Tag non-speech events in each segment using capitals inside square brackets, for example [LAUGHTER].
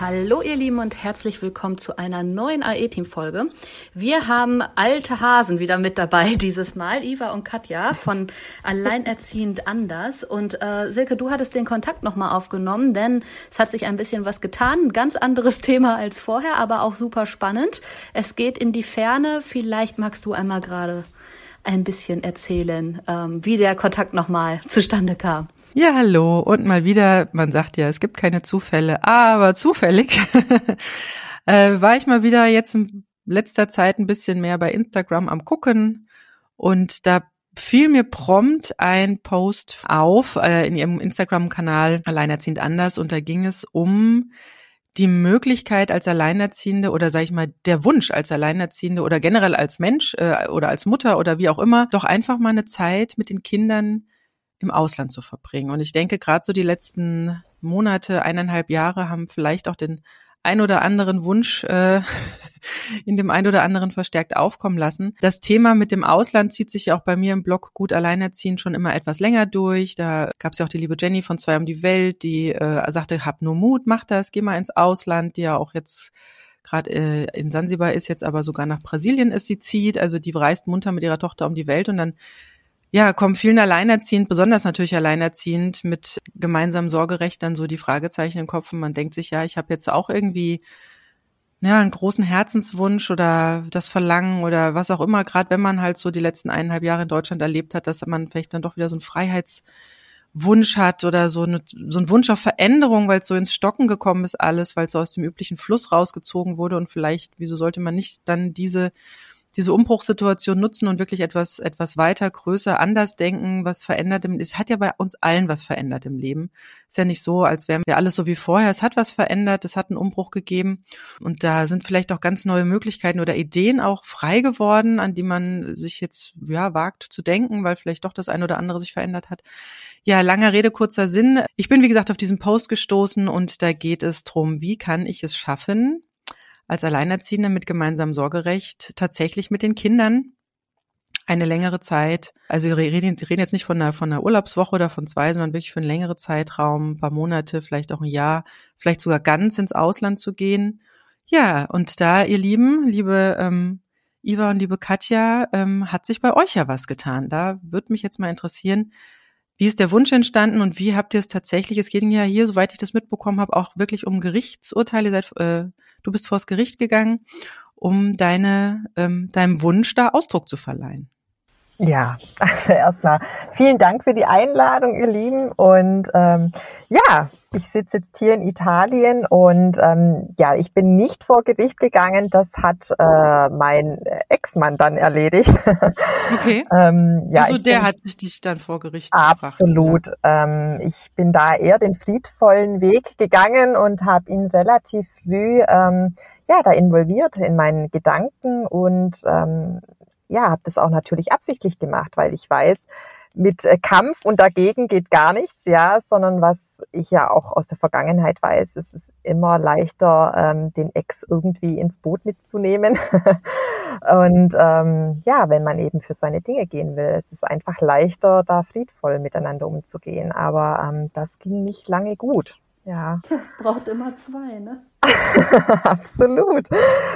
Hallo ihr Lieben und herzlich willkommen zu einer neuen AE-Team-Folge. Wir haben alte Hasen wieder mit dabei [LAUGHS] dieses Mal, Iva und Katja von Alleinerziehend Anders. Und äh, Silke, du hattest den Kontakt nochmal aufgenommen, denn es hat sich ein bisschen was getan. Ein ganz anderes [LAUGHS] Thema als vorher, aber auch super spannend. Es geht in die Ferne. Vielleicht magst du einmal gerade ein bisschen erzählen, ähm, wie der Kontakt nochmal zustande kam. Ja, hallo. Und mal wieder, man sagt ja, es gibt keine Zufälle, aber zufällig [LAUGHS] äh, war ich mal wieder jetzt in letzter Zeit ein bisschen mehr bei Instagram am gucken und da fiel mir prompt ein Post auf äh, in ihrem Instagram-Kanal Alleinerziehend anders und da ging es um die Möglichkeit als Alleinerziehende oder sage ich mal der Wunsch als Alleinerziehende oder generell als Mensch äh, oder als Mutter oder wie auch immer, doch einfach mal eine Zeit mit den Kindern im Ausland zu verbringen. Und ich denke, gerade so die letzten Monate, eineinhalb Jahre haben vielleicht auch den ein oder anderen Wunsch äh, [LAUGHS] in dem ein oder anderen verstärkt aufkommen lassen. Das Thema mit dem Ausland zieht sich ja auch bei mir im Blog Gut Alleinerziehen schon immer etwas länger durch. Da gab es ja auch die liebe Jenny von Zwei um die Welt, die äh, sagte, hab nur Mut, mach das, geh mal ins Ausland, die ja auch jetzt gerade äh, in Sansibar ist, jetzt aber sogar nach Brasilien ist, sie zieht. Also die reist munter mit ihrer Tochter um die Welt und dann ja, kommen vielen alleinerziehend, besonders natürlich alleinerziehend, mit gemeinsamem Sorgerecht dann so die Fragezeichen im Kopf und man denkt sich, ja, ich habe jetzt auch irgendwie ja, einen großen Herzenswunsch oder das Verlangen oder was auch immer, gerade wenn man halt so die letzten eineinhalb Jahre in Deutschland erlebt hat, dass man vielleicht dann doch wieder so einen Freiheitswunsch hat oder so, eine, so ein Wunsch auf Veränderung, weil es so ins Stocken gekommen ist alles, weil es so aus dem üblichen Fluss rausgezogen wurde und vielleicht, wieso sollte man nicht dann diese diese Umbruchssituation nutzen und wirklich etwas, etwas weiter, größer, anders denken, was verändert im, es hat ja bei uns allen was verändert im Leben. Ist ja nicht so, als wären wir alles so wie vorher. Es hat was verändert, es hat einen Umbruch gegeben und da sind vielleicht auch ganz neue Möglichkeiten oder Ideen auch frei geworden, an die man sich jetzt, ja, wagt zu denken, weil vielleicht doch das eine oder andere sich verändert hat. Ja, langer Rede, kurzer Sinn. Ich bin, wie gesagt, auf diesen Post gestoßen und da geht es drum, wie kann ich es schaffen, als Alleinerziehende mit gemeinsamem Sorgerecht tatsächlich mit den Kindern eine längere Zeit, also wir reden, reden jetzt nicht von einer, von einer Urlaubswoche oder von zwei, sondern wirklich für einen längeren Zeitraum, ein paar Monate, vielleicht auch ein Jahr, vielleicht sogar ganz ins Ausland zu gehen. Ja, und da, ihr Lieben, liebe ähm, Iva und liebe Katja, ähm, hat sich bei euch ja was getan. Da würde mich jetzt mal interessieren, wie ist der Wunsch entstanden und wie habt ihr es tatsächlich? Es geht ja hier, soweit ich das mitbekommen habe, auch wirklich um Gerichtsurteile. Seid äh, Du bist vors Gericht gegangen, um deine, ähm, deinem Wunsch da Ausdruck zu verleihen. Ja, [LAUGHS] also erstmal vielen Dank für die Einladung, ihr Lieben. Und ähm, ja, ich sitze jetzt hier in Italien und ähm, ja, ich bin nicht vor Gericht gegangen. Das hat äh, mein Ex-Mann dann erledigt. [LAUGHS] Okay. ähm, ja, also der bin, hat sich dich dann vor Gericht Absolut. Gebracht, ähm, ich bin da eher den friedvollen Weg gegangen und habe ihn relativ früh ähm, ja da involviert in meinen Gedanken und ähm, ja, habe das auch natürlich absichtlich gemacht, weil ich weiß, mit äh, Kampf und dagegen geht gar nichts, ja, sondern was ich ja auch aus der Vergangenheit weiß, es ist immer leichter, ähm, den Ex irgendwie ins Boot mitzunehmen. [LAUGHS] und ähm, ja, wenn man eben für seine Dinge gehen will, es ist einfach leichter, da friedvoll miteinander umzugehen. Aber ähm, das ging nicht lange gut. Ja. Braucht immer zwei, ne? [LAUGHS] Absolut.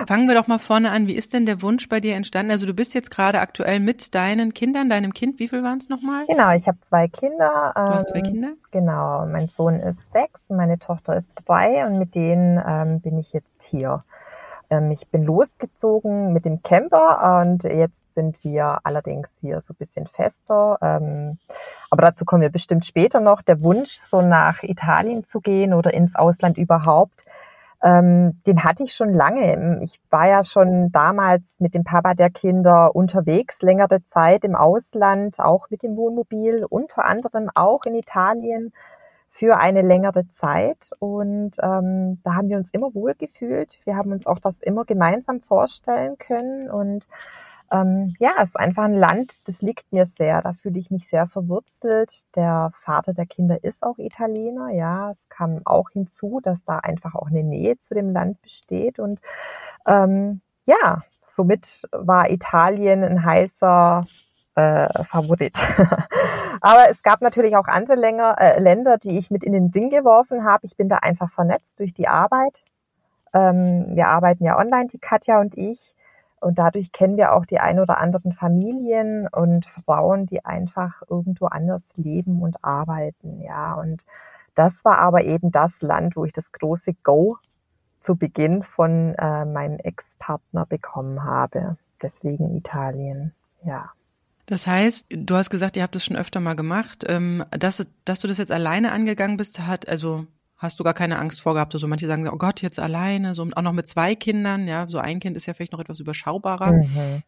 Fangen wir doch mal vorne an. Wie ist denn der Wunsch bei dir entstanden? Also du bist jetzt gerade aktuell mit deinen Kindern, deinem Kind, wie viel waren es nochmal? Genau, ich habe zwei Kinder. Du hast zwei ähm, Kinder? Genau, mein Sohn ist sechs meine Tochter ist drei und mit denen ähm, bin ich jetzt hier. Ähm, ich bin losgezogen mit dem Camper und jetzt sind wir allerdings hier so ein bisschen fester. Ähm, aber dazu kommen wir bestimmt später noch. Der Wunsch, so nach Italien zu gehen oder ins Ausland überhaupt, ähm, den hatte ich schon lange. Ich war ja schon damals mit dem Papa der Kinder unterwegs, längere Zeit im Ausland, auch mit dem Wohnmobil, unter anderem auch in Italien für eine längere Zeit. Und ähm, da haben wir uns immer wohl gefühlt. Wir haben uns auch das immer gemeinsam vorstellen können. Und ähm, ja, es ist einfach ein Land, das liegt mir sehr. Da fühle ich mich sehr verwurzelt. Der Vater der Kinder ist auch Italiener. Ja, es kam auch hinzu, dass da einfach auch eine Nähe zu dem Land besteht. Und ähm, ja, somit war Italien ein heißer äh, Favorit. [LAUGHS] Aber es gab natürlich auch andere Länger, äh, Länder, die ich mit in den Ring geworfen habe. Ich bin da einfach vernetzt durch die Arbeit. Ähm, wir arbeiten ja online, die Katja und ich. Und dadurch kennen wir auch die ein oder anderen Familien und Frauen, die einfach irgendwo anders leben und arbeiten. Ja, und das war aber eben das Land, wo ich das große Go zu Beginn von äh, meinem Ex-Partner bekommen habe. Deswegen Italien, ja. Das heißt, du hast gesagt, ihr habt das schon öfter mal gemacht. Ähm, dass, dass du das jetzt alleine angegangen bist, hat, also hast du gar keine Angst vor gehabt. So also manche sagen, oh Gott, jetzt alleine, so auch noch mit zwei Kindern, ja, so ein Kind ist ja vielleicht noch etwas überschaubarer. Mhm.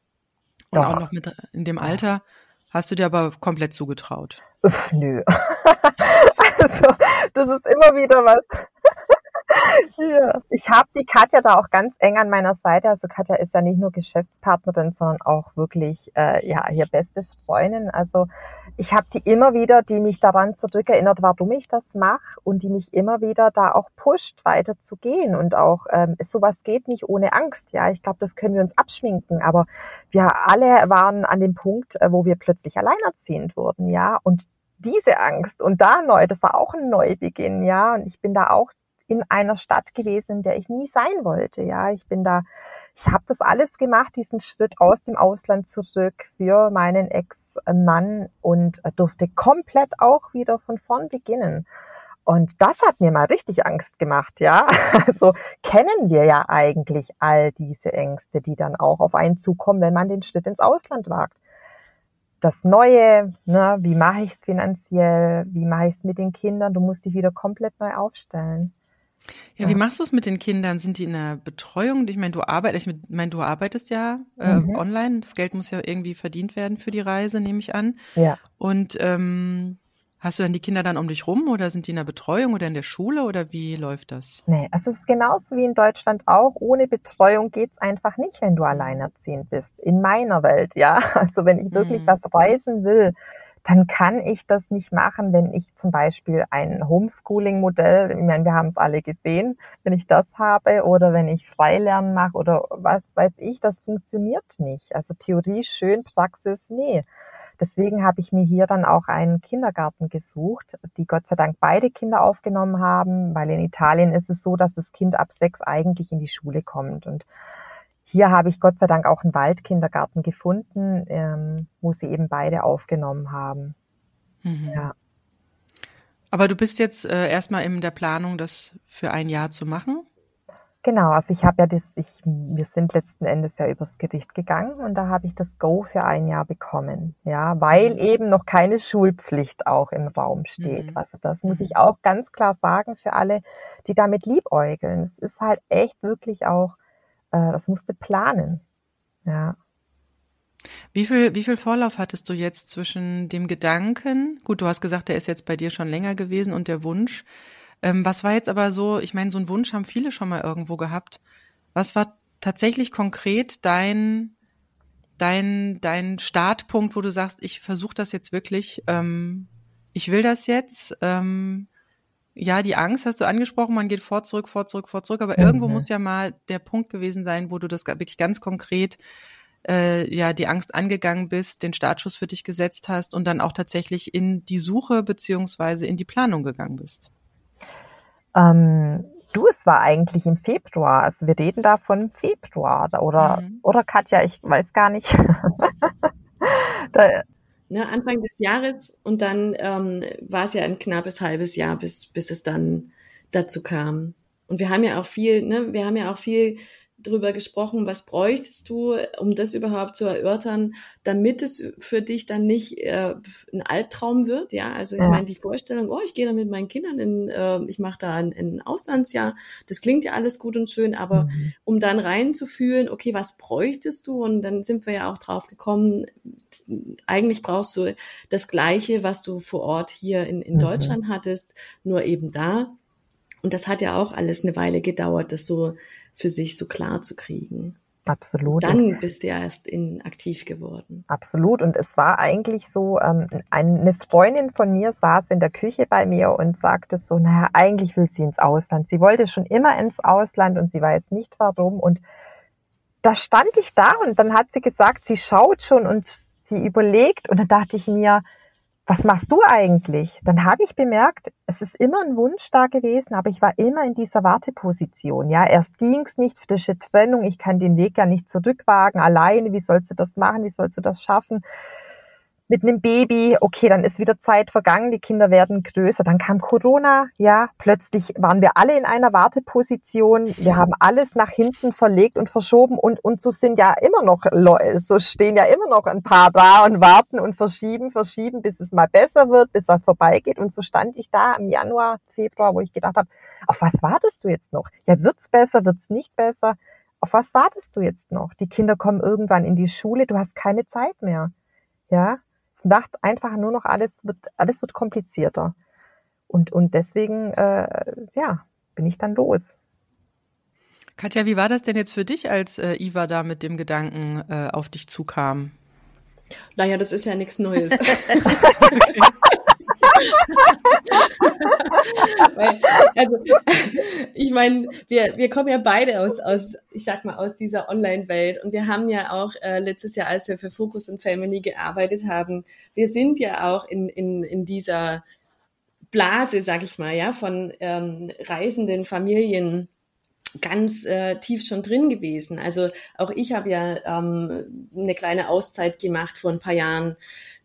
Und auch noch mit in dem Alter hast du dir aber komplett zugetraut. Uff, nö. [LAUGHS] also, das ist immer wieder was. [LAUGHS] ja. Ich habe die Katja da auch ganz eng an meiner Seite. Also Katja ist ja nicht nur Geschäftspartnerin, sondern auch wirklich äh, ja hier beste Freundin. Also ich habe die immer wieder, die mich daran zurückerinnert, warum ich das mache und die mich immer wieder da auch pusht, weiter zu gehen und auch ähm, sowas geht nicht ohne Angst. Ja, ich glaube, das können wir uns abschminken. Aber wir alle waren an dem Punkt, äh, wo wir plötzlich alleinerziehend wurden. Ja, und diese Angst und da neu, das war auch ein Neubeginn. Ja, und ich bin da auch in einer Stadt gewesen, in der ich nie sein wollte. Ja, ich bin da, ich habe das alles gemacht, diesen Schritt aus dem Ausland zurück für meinen Ex-Mann und durfte komplett auch wieder von vorn beginnen. Und das hat mir mal richtig Angst gemacht, ja. [LAUGHS] Also kennen wir ja eigentlich all diese Ängste, die dann auch auf einen zukommen, wenn man den Schritt ins Ausland wagt. Das Neue, ne, wie mache ich es finanziell, wie mache ich es mit den Kindern, du musst dich wieder komplett neu aufstellen. Ja, wie machst du es mit den Kindern? Sind die in der Betreuung? Ich meine, du arbeitest, ich meine, du arbeitest ja äh, mhm. online. Das Geld muss ja irgendwie verdient werden für die Reise, nehme ich an. Ja. Und ähm, hast du dann die Kinder dann um dich rum oder sind die in der Betreuung oder in der Schule oder wie läuft das? Nee, also es ist genauso wie in Deutschland auch. Ohne Betreuung geht's einfach nicht, wenn du alleinerziehend bist. In meiner Welt, ja. [LAUGHS] Also wenn ich wirklich mhm. was reisen will, dann kann ich das nicht machen, wenn ich zum Beispiel ein Homeschooling-Modell, ich meine, wir haben es alle gesehen, wenn ich das habe oder wenn ich Freilernen mache oder was weiß ich, das funktioniert nicht. Also Theorie schön, Praxis nee. Deswegen habe ich mir hier dann auch einen Kindergarten gesucht, die Gott sei Dank beide Kinder aufgenommen haben, weil in Italien ist es so, dass das Kind ab sechs eigentlich in die Schule kommt und hier habe ich Gott sei Dank auch einen Waldkindergarten gefunden, ähm, wo sie eben beide aufgenommen haben. Mhm. Ja. Aber du bist jetzt äh, erstmal in der Planung, das für ein Jahr zu machen? Genau, also ich habe ja das, ich, wir sind letzten Endes ja übers Gericht gegangen und da habe ich das Go für ein Jahr bekommen. Ja, weil mhm. eben noch keine Schulpflicht auch im Raum steht. Mhm. Also das muss ich mhm. auch ganz klar sagen für alle, die damit liebäugeln. Es ist halt echt wirklich auch äh, das musste planen. Ja. Wie viel, wie viel Vorlauf hattest du jetzt zwischen dem Gedanken, gut, du hast gesagt, der ist jetzt bei dir schon länger gewesen und der Wunsch. Ähm, was war jetzt aber so, ich meine, so einen Wunsch haben viele schon mal irgendwo gehabt. Was war tatsächlich konkret dein, dein, dein Startpunkt, wo du sagst, ich versuche das jetzt wirklich, ähm, ich will das jetzt, ähm, ja, die Angst hast du angesprochen, man geht vor, zurück, vor, zurück, vor, zurück, aber mhm. irgendwo muss ja mal der Punkt gewesen sein, wo du das wirklich ganz konkret äh, ja die Angst angegangen bist, den Startschuss für dich gesetzt hast und dann auch tatsächlich in die Suche beziehungsweise in die Planung gegangen bist. Ähm, du, es war eigentlich im Februar. Also wir reden da von Februar oder mhm. oder Katja, ich weiß gar nicht. [LAUGHS] da, ne, Anfang des Jahres und dann ähm, war es ja ein knappes halbes Jahr, bis, bis es dann dazu kam. Und wir haben ja auch viel, ne, wir haben ja auch viel drüber gesprochen, was bräuchtest du, um das überhaupt zu erörtern, damit es für dich dann nicht äh, ein Albtraum wird. Ja, also ich ja. meine die Vorstellung, oh, ich gehe da mit meinen Kindern in, äh, ich mache da ein, ein Auslandsjahr, das klingt ja alles gut und schön, aber mhm. um dann reinzufühlen, okay, was bräuchtest du? Und dann sind wir ja auch drauf gekommen, eigentlich brauchst du das Gleiche, was du vor Ort hier in, in mhm. Deutschland hattest, nur eben da. Und das hat ja auch alles eine Weile gedauert, das so für sich so klar zu kriegen. Absolut. Dann bist du ja erst in aktiv geworden. Absolut. Und es war eigentlich so, ähm, eine Freundin von mir saß in der Küche bei mir und sagte so, naja, eigentlich will sie ins Ausland. Sie wollte schon immer ins Ausland und sie weiß nicht warum. Und da stand ich da und dann hat sie gesagt, sie schaut schon und sie überlegt und dann dachte ich mir, was machst du eigentlich? Dann habe ich bemerkt, es ist immer ein Wunsch da gewesen, aber ich war immer in dieser Warteposition. Ja, erst ging's nicht, frische Trennung, ich kann den Weg ja nicht zurückwagen, alleine, wie sollst du das machen, wie sollst du das schaffen? Mit einem Baby, okay, dann ist wieder Zeit vergangen, die Kinder werden größer. Dann kam Corona, ja, plötzlich waren wir alle in einer Warteposition. Wir haben alles nach hinten verlegt und verschoben und, und so sind ja immer noch, so stehen ja immer noch ein paar da und warten und verschieben, verschieben, bis es mal besser wird, bis das vorbeigeht. Und so stand ich da im Januar, Februar, wo ich gedacht habe, auf was wartest du jetzt noch? Ja, wird's besser, wird's nicht besser? Auf was wartest du jetzt noch? Die Kinder kommen irgendwann in die Schule, du hast keine Zeit mehr. Ja, macht einfach nur noch alles, wird, alles wird komplizierter. Und, und deswegen, äh, ja, bin ich dann los. Katja, wie war das denn jetzt für dich, als äh, Iva da mit dem Gedanken äh, auf dich zukam? Naja, das ist ja nichts Neues. [LAUGHS] [LAUGHS] [LAUGHS] Also, [LAUGHS] ich meine, wir, wir kommen ja beide aus, aus, ich sag mal, aus dieser Online-Welt und wir haben ja auch äh, letztes Jahr, als wir für Focus und Family gearbeitet haben, wir sind ja auch in, in, in dieser Blase, sag ich mal, ja, von ähm, reisenden Familien ganz äh, tief schon drin gewesen. Also auch ich habe ja ähm, eine kleine Auszeit gemacht vor ein paar Jahren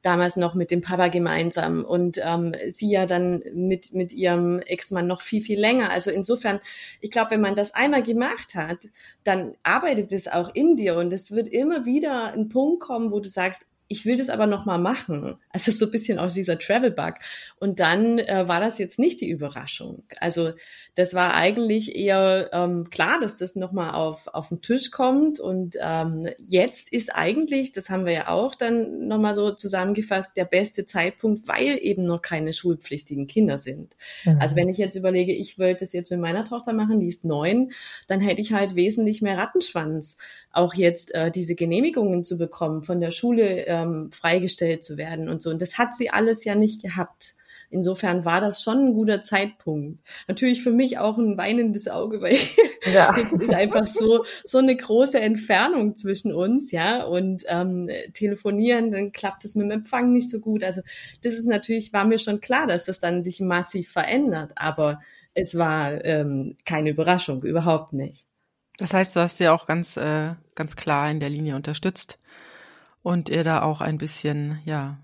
damals noch mit dem Papa gemeinsam und ähm, sie ja dann mit, mit ihrem Ex-Mann noch viel, viel länger. Also insofern, ich glaube, wenn man das einmal gemacht hat, dann arbeitet es auch in dir und es wird immer wieder ein Punkt kommen, wo du sagst, ich will das aber noch mal machen. Also so ein bisschen aus dieser Travel Bug. Und dann äh, war das jetzt nicht die Überraschung. Also das war eigentlich eher ähm, klar, dass das noch mal auf auf den Tisch kommt. Und ähm, jetzt ist eigentlich, das haben wir ja auch dann noch mal so zusammengefasst, der beste Zeitpunkt, weil eben noch keine schulpflichtigen Kinder sind. Mhm. Also wenn ich jetzt überlege, ich wollte das jetzt mit meiner Tochter machen, die ist neun, dann hätte ich halt wesentlich mehr Rattenschwanz auch jetzt äh, diese Genehmigungen zu bekommen, von der Schule ähm, freigestellt zu werden und so. Und das hat sie alles ja nicht gehabt. Insofern war das schon ein guter Zeitpunkt. Natürlich für mich auch ein weinendes Auge, weil [LAUGHS] ja. [LAUGHS] es ist einfach so so eine große Entfernung zwischen uns, ja. Und ähm, telefonieren, dann klappt es mit dem Empfang nicht so gut. Also das ist natürlich war mir schon klar, dass das dann sich massiv verändert, aber es war ähm, keine Überraschung, überhaupt nicht. Das heißt, du hast ja auch ganz, äh, ganz klar in der Linie unterstützt und ihr da auch ein bisschen, ja.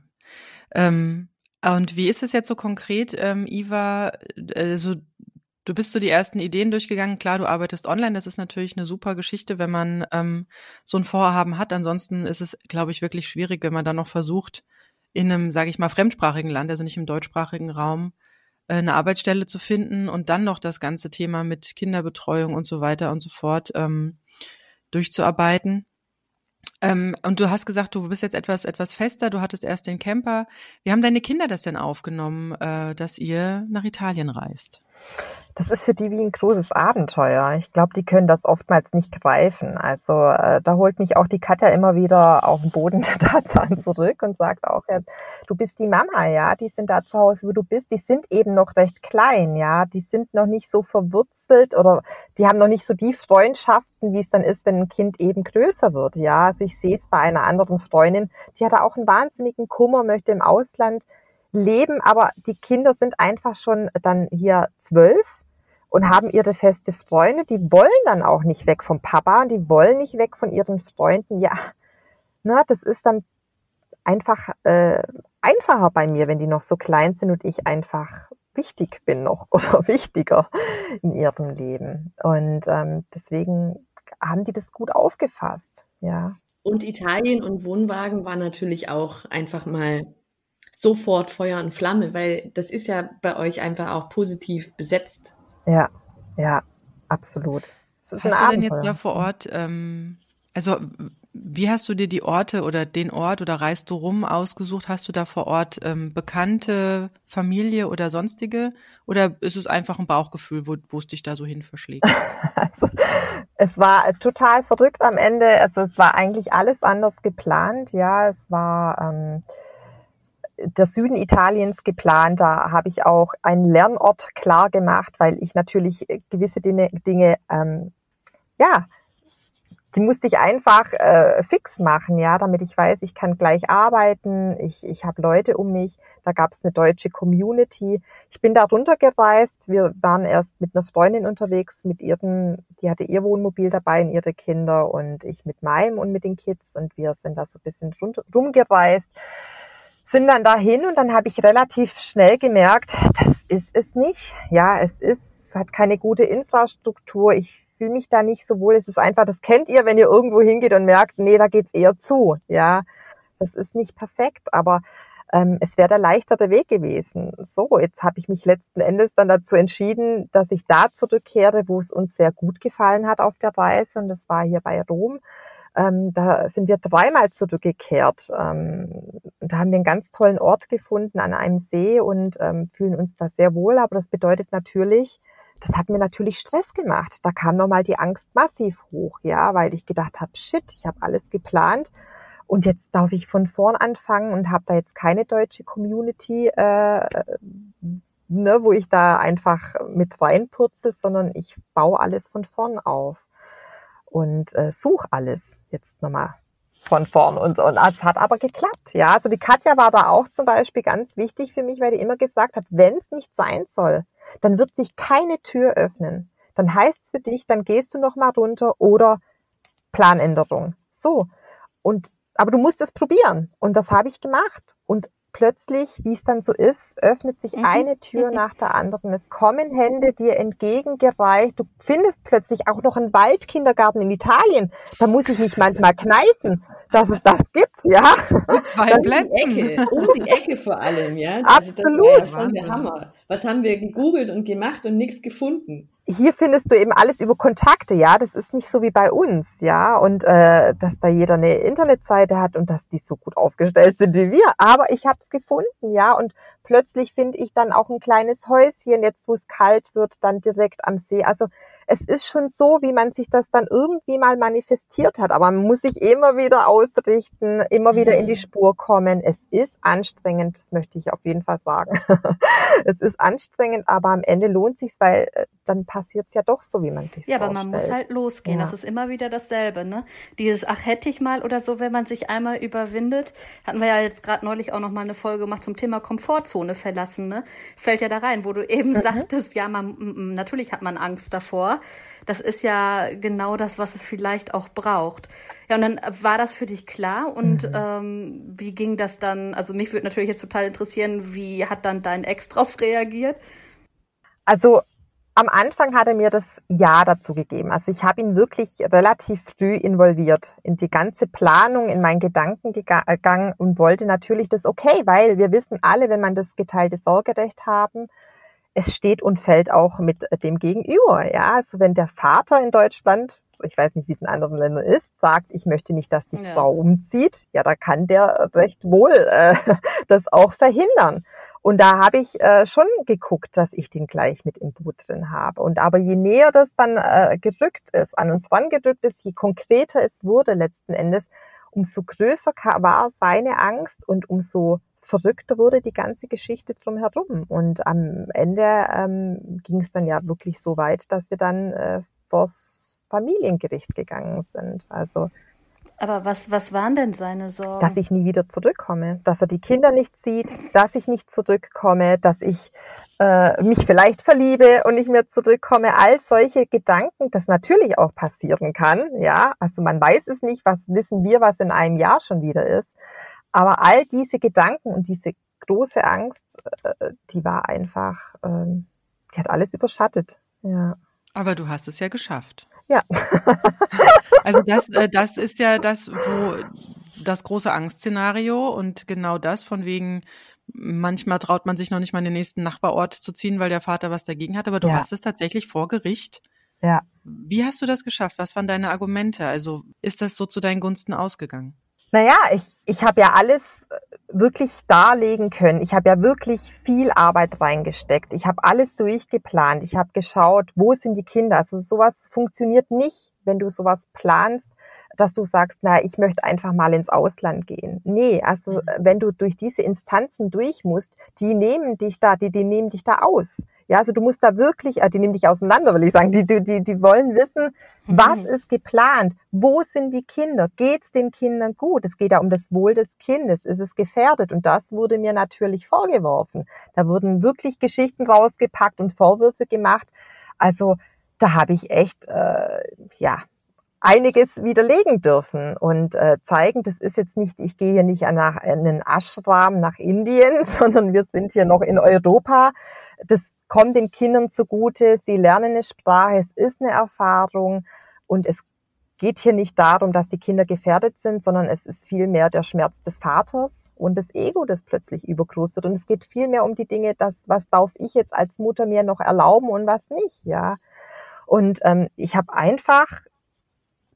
Ähm, und wie ist es jetzt so konkret, ähm, Iva? Also du bist so die ersten Ideen durchgegangen. Klar, du arbeitest online. Das ist natürlich eine super Geschichte, wenn man ähm, so ein Vorhaben hat. Ansonsten ist es, glaube ich, wirklich schwierig, wenn man dann noch versucht, in einem, sage ich mal, fremdsprachigen Land, also nicht im deutschsprachigen Raum, eine Arbeitsstelle zu finden und dann noch das ganze Thema mit Kinderbetreuung und so weiter und so fort ähm, durchzuarbeiten. Ähm, und du hast gesagt, du bist jetzt etwas etwas fester. Du hattest erst den Camper. Wie haben deine Kinder das denn aufgenommen, äh, dass ihr nach Italien reist? Das ist für die wie ein großes Abenteuer. Ich glaube, die können das oftmals nicht greifen. Also äh, da holt mich auch die Katja immer wieder auf den Boden [LAUGHS] der Tatsachen zurück und sagt auch, ja, du bist die Mama, ja, die sind da zu Hause, wo du bist, die sind eben noch recht klein, ja, die sind noch nicht so verwurzelt oder die haben noch nicht so die Freundschaften, wie es dann ist, wenn ein Kind eben größer wird, ja. Also ich sehe es bei einer anderen Freundin, die hat auch einen wahnsinnigen Kummer, möchte im Ausland leben, aber die Kinder sind einfach schon dann hier zwölf und haben ihre feste Freunde, die wollen dann auch nicht weg vom Papa, die wollen nicht weg von ihren Freunden. Ja, na, das ist dann einfach äh, einfacher bei mir, wenn die noch so klein sind und ich einfach wichtig bin noch [LAUGHS] oder wichtiger in ihrem Leben. Und ähm, deswegen haben die das gut aufgefasst, ja. Und Italien und Wohnwagen war natürlich auch einfach mal sofort Feuer und Flamme, weil das ist ja bei euch einfach auch positiv besetzt. Ja, ja, absolut. Hast du denn jetzt da vor Ort, ähm, also wie hast du dir die Orte oder den Ort oder reist du rum ausgesucht? Hast du da vor Ort ähm, bekannte Familie oder sonstige? Oder ist es einfach ein Bauchgefühl, wo, wo es dich da so hin verschlägt? [LAUGHS] Also, es war total verrückt am Ende. Also es war eigentlich alles anders geplant. Ja, es war ähm, der Süden Italiens geplant. Da habe ich auch einen Lernort klar gemacht, weil ich natürlich gewisse Dinge, Dinge ähm, ja, die musste ich einfach äh, fix machen, ja, damit ich weiß, ich kann gleich arbeiten, ich, ich habe Leute um mich, da gab es eine deutsche Community. Ich bin da runtergereist, wir waren erst mit einer Freundin unterwegs, mit ihren, die hatte ihr Wohnmobil dabei und ihre Kinder und ich mit meinem und mit den Kids und wir sind da so ein bisschen rund, rumgereist, sind dann dahin und dann habe ich relativ schnell gemerkt, das ist es nicht. Ja, es ist, hat keine gute Infrastruktur. Ich fühle mich da nicht so wohl. Es ist einfach, das kennt ihr, wenn ihr irgendwo hingeht und merkt, nee, da geht's eher zu. Ja, das ist nicht perfekt, aber ähm, es wäre der leichtere Weg gewesen. So, jetzt habe ich mich letzten Endes dann dazu entschieden, dass ich da zurückkehre, wo es uns sehr gut gefallen hat auf der Reise. Und das war hier bei Rom. Ähm, da sind wir dreimal zurückgekehrt. Ähm, da haben wir einen ganz tollen Ort gefunden an einem See und ähm, fühlen uns da sehr wohl. Aber das bedeutet natürlich, das hat mir natürlich Stress gemacht. Da kam nochmal die Angst massiv hoch, ja, weil ich gedacht habe, shit, ich habe alles geplant und jetzt darf ich von vorn anfangen und habe da jetzt keine deutsche Community, äh, ne, wo ich da einfach mit reinpurzel, sondern ich baue alles von vorn auf und äh, suche alles jetzt nochmal von vorn und, und es hat aber geklappt. Ja, also die Katja war da auch zum Beispiel ganz wichtig für mich, weil die immer gesagt hat, wenn es nicht sein soll, dann wird sich keine Tür öffnen. Dann heißt es für dich, dann gehst du noch mal runter oder Planänderung. So. Und, aber du musst es probieren. Und das habe ich gemacht. Und plötzlich, wie es dann so ist, öffnet sich mhm. eine Tür nach der anderen. Es kommen Hände dir entgegengereicht. Du findest plötzlich auch noch einen Waldkindergarten in Italien. Da muss ich mich manchmal kneifen, dass es das gibt, ja. Mit zwei Blättern. Um die Ecke, um die Ecke vor allem, ja. Absolut. Das war ja schon der Hammer. Was haben wir gegoogelt und gemacht und nichts gefunden? Hier findest du eben alles über Kontakte, ja. Das ist nicht so wie bei uns, ja. Und äh, dass da jeder eine Internetseite hat und dass die so gut aufgestellt sind wie wir. Aber ich habe es gefunden, ja. Und plötzlich finde ich dann auch ein kleines Häuschen, jetzt wo es kalt wird, dann direkt am See. Also es ist schon so, wie man sich das dann irgendwie mal manifestiert hat. Aber man muss sich immer wieder ausrichten, immer wieder in die mhm. Spur kommen. Es ist anstrengend, das möchte ich auf jeden Fall sagen. [LAUGHS] es ist anstrengend, aber am Ende lohnt sich's, weil äh, dann passiert es ja doch so, wie man sich Ja, aber man muss halt losgehen. Ja. Das ist immer wieder dasselbe, ne? Dieses ach hätte ich mal oder so, wenn man sich einmal überwindet, hatten wir ja jetzt gerade neulich auch noch mal eine Folge gemacht zum Thema Komfortzone verlassen, ne? Fällt ja da rein, wo du eben mhm. sagtest, ja, man natürlich hat man Angst davor. Das ist ja genau das, was es vielleicht auch braucht. Ja, und dann war das für dich klar und mhm. ähm, wie ging das dann? Also mich würde natürlich jetzt total interessieren, wie hat dann dein Ex drauf reagiert? Also am Anfang hat er mir das Ja dazu gegeben. Also ich habe ihn wirklich relativ früh involviert in die ganze Planung, in meinen Gedankengang und wollte natürlich das okay, weil wir wissen alle, wenn man das geteilte Sorgerecht haben, es steht und fällt auch mit dem Gegenüber. Ja, also wenn der Vater in Deutschland, ich weiß nicht, wie es in anderen Ländern ist, sagt, ich möchte nicht, dass die ja. Frau umzieht, ja, da kann der recht wohl äh, [LAUGHS] das auch verhindern. Und da habe ich äh, schon geguckt, dass ich den gleich mit im Boot drin habe. Und aber je näher das dann äh, gedrückt ist, an uns rangedrückt ist, je konkreter es wurde letzten Endes, umso größer war seine Angst und umso verrückter wurde die ganze Geschichte drumherum. Und am Ende ähm, ging es dann ja wirklich so weit, dass wir dann äh, vors Familiengericht gegangen sind. Also aber was, was waren denn seine Sorgen? Dass ich nie wieder zurückkomme, dass er die Kinder nicht sieht, dass ich nicht zurückkomme, dass ich äh, mich vielleicht verliebe und nicht mehr zurückkomme. All solche Gedanken, das natürlich auch passieren kann. Ja, also man weiß es nicht, was wissen wir, was in einem Jahr schon wieder ist. Aber all diese Gedanken und diese große Angst, äh, die war einfach, ähm, die hat alles überschattet. Ja. Aber du hast es ja geschafft. Ja. [LAUGHS] also [LAUGHS] das, äh, das ist ja das, wo das große Angstszenario und genau das von wegen, manchmal traut man sich noch nicht mal in den nächsten Nachbarort zu ziehen, weil der Vater was dagegen hat, aber du ja. hast es tatsächlich vor Gericht. Ja. Wie hast du das geschafft? Was waren deine Argumente? Also ist das so zu deinen Gunsten ausgegangen? Naja, ich, ich habe ja alles äh, wirklich darlegen können. Ich habe ja wirklich viel Arbeit reingesteckt. Ich habe alles durchgeplant. Ich habe geschaut, wo sind die Kinder. Also sowas funktioniert nicht, wenn du sowas planst, dass du sagst, na, ich möchte einfach mal ins Ausland gehen. Nee, also mhm. wenn du durch diese Instanzen durch musst, die nehmen dich da, die, die nehmen dich da aus. Ja, also du musst da wirklich, äh, die nehmen dich auseinander, will ich sagen. Die, die, die, die wollen wissen, was mhm. ist geplant? Wo sind die Kinder? Geht's den Kindern gut? Es geht ja um das Wohl des Kindes. Ist es gefährdet? Und das wurde mir natürlich vorgeworfen. Da wurden wirklich Geschichten rausgepackt und Vorwürfe gemacht. Also da habe ich echt, äh, ja, einiges widerlegen dürfen und äh, zeigen, das ist jetzt nicht, ich gehe hier nicht nach einen Ashram nach Indien, [LAUGHS] sondern wir sind hier noch in Europa. Das kommt den Kindern zugute, sie lernen eine Sprache, es ist eine Erfahrung und es geht hier nicht darum, dass die Kinder gefährdet sind, sondern es ist vielmehr der Schmerz des Vaters und das Ego, das plötzlich übergroß wird. Und es geht vielmehr um die Dinge, das, was darf ich jetzt als Mutter mir noch erlauben und was nicht, ja. Und ähm, ich habe einfach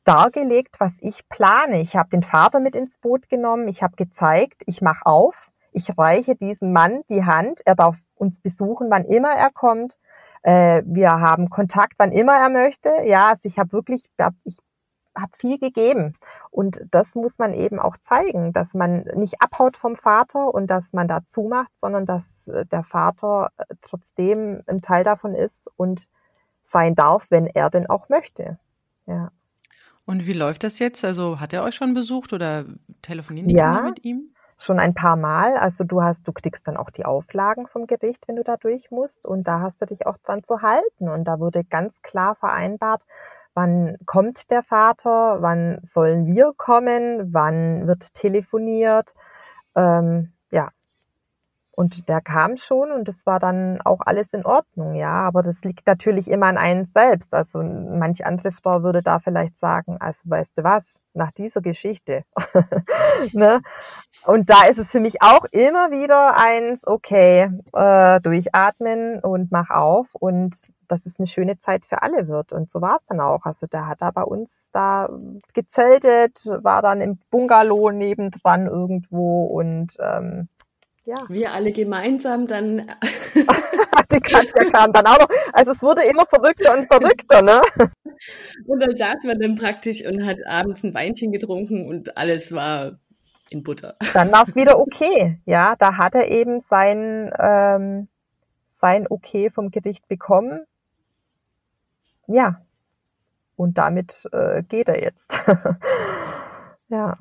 dargelegt, was ich plane. Ich habe den Vater mit ins Boot genommen, ich habe gezeigt, ich mache auf, ich reiche diesem Mann die Hand, er darf uns besuchen, wann immer er kommt. Äh, wir haben Kontakt, wann immer er möchte. Ja, also ich habe wirklich, ich habe viel gegeben. Und das muss man eben auch zeigen, dass man nicht abhaut vom Vater und dass man da zumacht, sondern dass äh, der Vater äh, trotzdem ein Teil davon ist und sein darf, wenn er denn auch möchte. Ja. Und wie läuft das jetzt? Also hat er euch schon besucht oder telefonieren die ja, Kinder mit ihm? Schon ein paar Mal. Also du hast, du kriegst dann auch die Auflagen vom Gericht, wenn du da durch musst. Und da hast du dich auch dran zu halten. Und da wurde ganz klar vereinbart, wann kommt der Vater, wann sollen wir kommen, wann wird telefoniert. Ähm, und der kam schon und es war dann auch alles in Ordnung, ja. Aber das liegt natürlich immer an einem selbst. Also manch Frau würde da vielleicht sagen, also weißt du was, nach dieser Geschichte. [LAUGHS] ne? Und da ist es für mich auch immer wieder eins, okay, äh, durchatmen und mach auf und dass es eine schöne Zeit für alle wird. Und so war es dann auch. Also der hat da bei uns da gezeltet, war dann im Bungalow nebendran irgendwo und ähm, ja. Wir alle gemeinsam dann. [LAUGHS] die Katja kam dann auch noch. Also es wurde immer verrückter und verrückter, ne? [LAUGHS] Und dann saß man dann praktisch und hat abends ein Weinchen getrunken und alles war in Butter. [LAUGHS] Dann war es wieder okay. Ja, da hat er eben sein, ähm, sein Okay vom Gericht bekommen. Ja. Und damit äh, geht er jetzt. ja.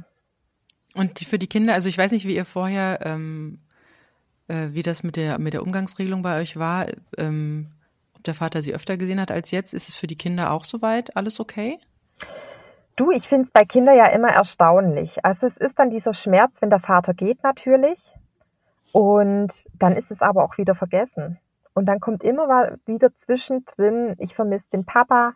Und für die Kinder, also ich weiß nicht, wie ihr vorher ähm, äh, wie das mit der, mit der Umgangsregelung bei euch war. Ähm, ob der Vater sie öfter gesehen hat als jetzt. Ist es für die Kinder auch soweit alles okay? Du, ich finde es bei Kindern ja immer erstaunlich. Also es ist dann dieser Schmerz, wenn der Vater geht natürlich. Und dann ist es aber auch wieder vergessen. Und dann kommt immer wieder zwischendrin, ich vermisse den Papa.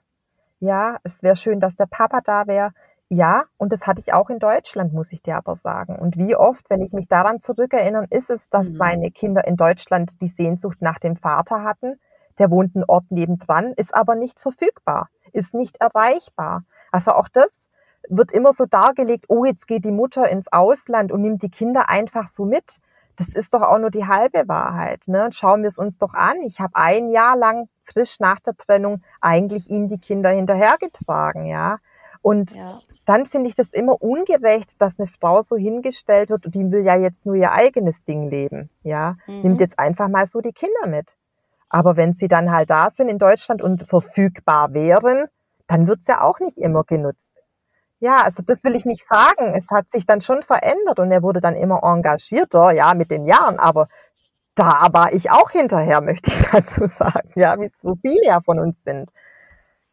Ja, es wäre schön, dass der Papa da wäre. Ja, und das hatte ich auch in Deutschland, muss ich dir aber sagen. Und wie oft, wenn ich mich daran zurückerinnere, ist es, dass mhm. meine Kinder in Deutschland die Sehnsucht nach dem Vater hatten. Der wohnt ein Ort nebendran, ist aber nicht verfügbar, ist nicht erreichbar. Also auch das wird immer so dargelegt, oh, jetzt geht die Mutter ins Ausland und nimmt die Kinder einfach so mit. Das ist doch auch nur die halbe Wahrheit. Ne? Schauen wir es uns doch an. Ich habe ein Jahr lang frisch nach der Trennung eigentlich ihm die Kinder hinterhergetragen, ja. Und ja dann finde ich das immer ungerecht, dass eine Frau so hingestellt wird und die will ja jetzt nur ihr eigenes Ding leben, ja, mhm. nimmt jetzt einfach mal so die Kinder mit. Aber wenn sie dann halt da sind in Deutschland und verfügbar wären, dann wird's ja auch nicht immer genutzt. Ja, also das will ich nicht sagen. Es hat sich dann schon verändert und er wurde dann immer engagierter, ja, mit den Jahren. Aber da war ich auch hinterher, [LAUGHS] möchte ich dazu sagen, ja, wie so viele ja von uns sind.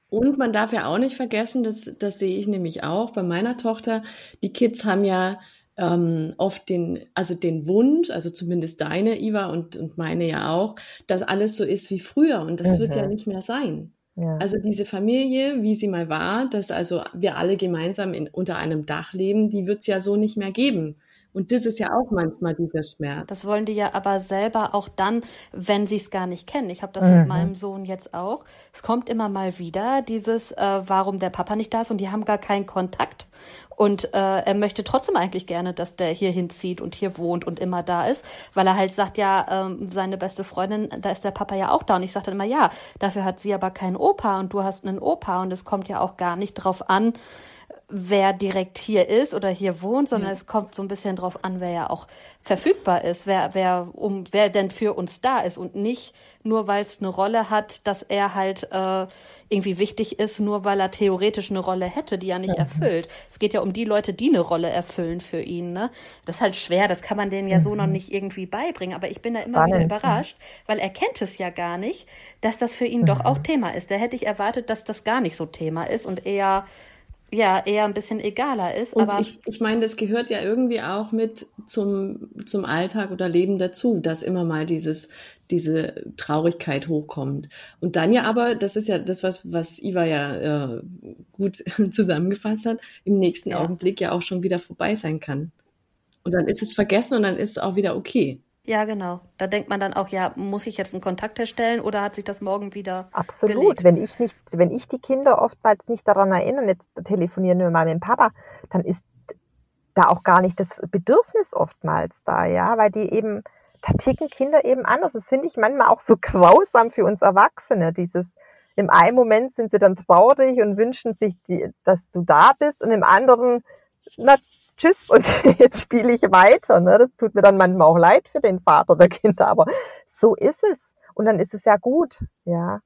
Und man darf ja auch nicht vergessen, das, das sehe ich nämlich auch bei meiner Tochter, die Kids haben ja ähm, oft den, also den Wunsch, also zumindest deine, Iva, und, und meine ja auch, dass alles so ist wie früher. Und das mhm. wird ja mhm. nicht mehr sein. Ja. Also diese Familie, wie sie mal war, dass also wir alle gemeinsam in, unter einem Dach leben, die wird es ja so nicht mehr geben. Und das ist ja auch manchmal dieser Schmerz. Das wollen die ja aber selber auch dann, wenn sie es gar nicht kennen. Ich habe das mhm. mit meinem Sohn jetzt auch. Es kommt immer mal wieder dieses, äh, warum der Papa nicht da ist und die haben gar keinen Kontakt. Und äh, er möchte trotzdem eigentlich gerne, dass der hier hinzieht und hier wohnt und immer da ist, weil er halt sagt, ja, ähm, seine beste Freundin, da ist der Papa ja auch da. Und ich sage dann immer, ja, dafür hat sie aber keinen Opa und du hast einen Opa und es kommt ja auch gar nicht drauf an, wer direkt hier ist oder hier wohnt, sondern ja. es kommt so ein bisschen drauf an, wer ja auch verfügbar ist, wer, wer, um, wer denn für uns da ist und nicht nur, weil es eine Rolle hat, dass er halt äh, irgendwie wichtig ist, nur weil er theoretisch eine Rolle hätte, die er nicht mhm. erfüllt. Es geht ja um die Leute, die eine Rolle erfüllen für ihn. Ne? Das ist halt schwer, das kann man denen ja mhm. so noch mhm. nicht irgendwie beibringen, aber ich bin da immer Spannend. wieder überrascht, weil er kennt es ja gar nicht, dass das für ihn mhm. doch auch Thema ist. Da hätte ich erwartet, dass das gar nicht so Thema ist und eher ja eher ein bisschen egaler ist. Und aber ich, ich meine, das gehört ja irgendwie auch mit zum, zum Alltag oder Leben dazu, dass immer mal dieses, diese Traurigkeit hochkommt. Und dann ja aber, das ist ja das, was, was Iva ja äh, gut [LAUGHS] zusammengefasst hat, im nächsten ja. Augenblick ja auch schon wieder vorbei sein kann. Und dann ist es vergessen und dann ist es auch wieder okay. Ja, genau. Da denkt man dann auch, ja, muss ich jetzt einen Kontakt herstellen oder hat sich das morgen wieder Absolut. Gelegt? Wenn ich nicht, wenn ich die Kinder oftmals nicht daran erinnere, jetzt telefonieren wir mal mit dem Papa, dann ist da auch gar nicht das Bedürfnis oftmals da, ja, weil die eben, da ticken Kinder eben anders. Das finde ich manchmal auch so grausam für uns Erwachsene, dieses, im einen Moment sind sie dann traurig und wünschen sich, die, dass du da bist und im anderen, na, tschüss und [LAUGHS] jetzt spiele ich weiter. Ne? Das tut mir dann manchmal auch leid für den Vater der Kinder, aber so ist es. Und dann ist es ja gut, ja.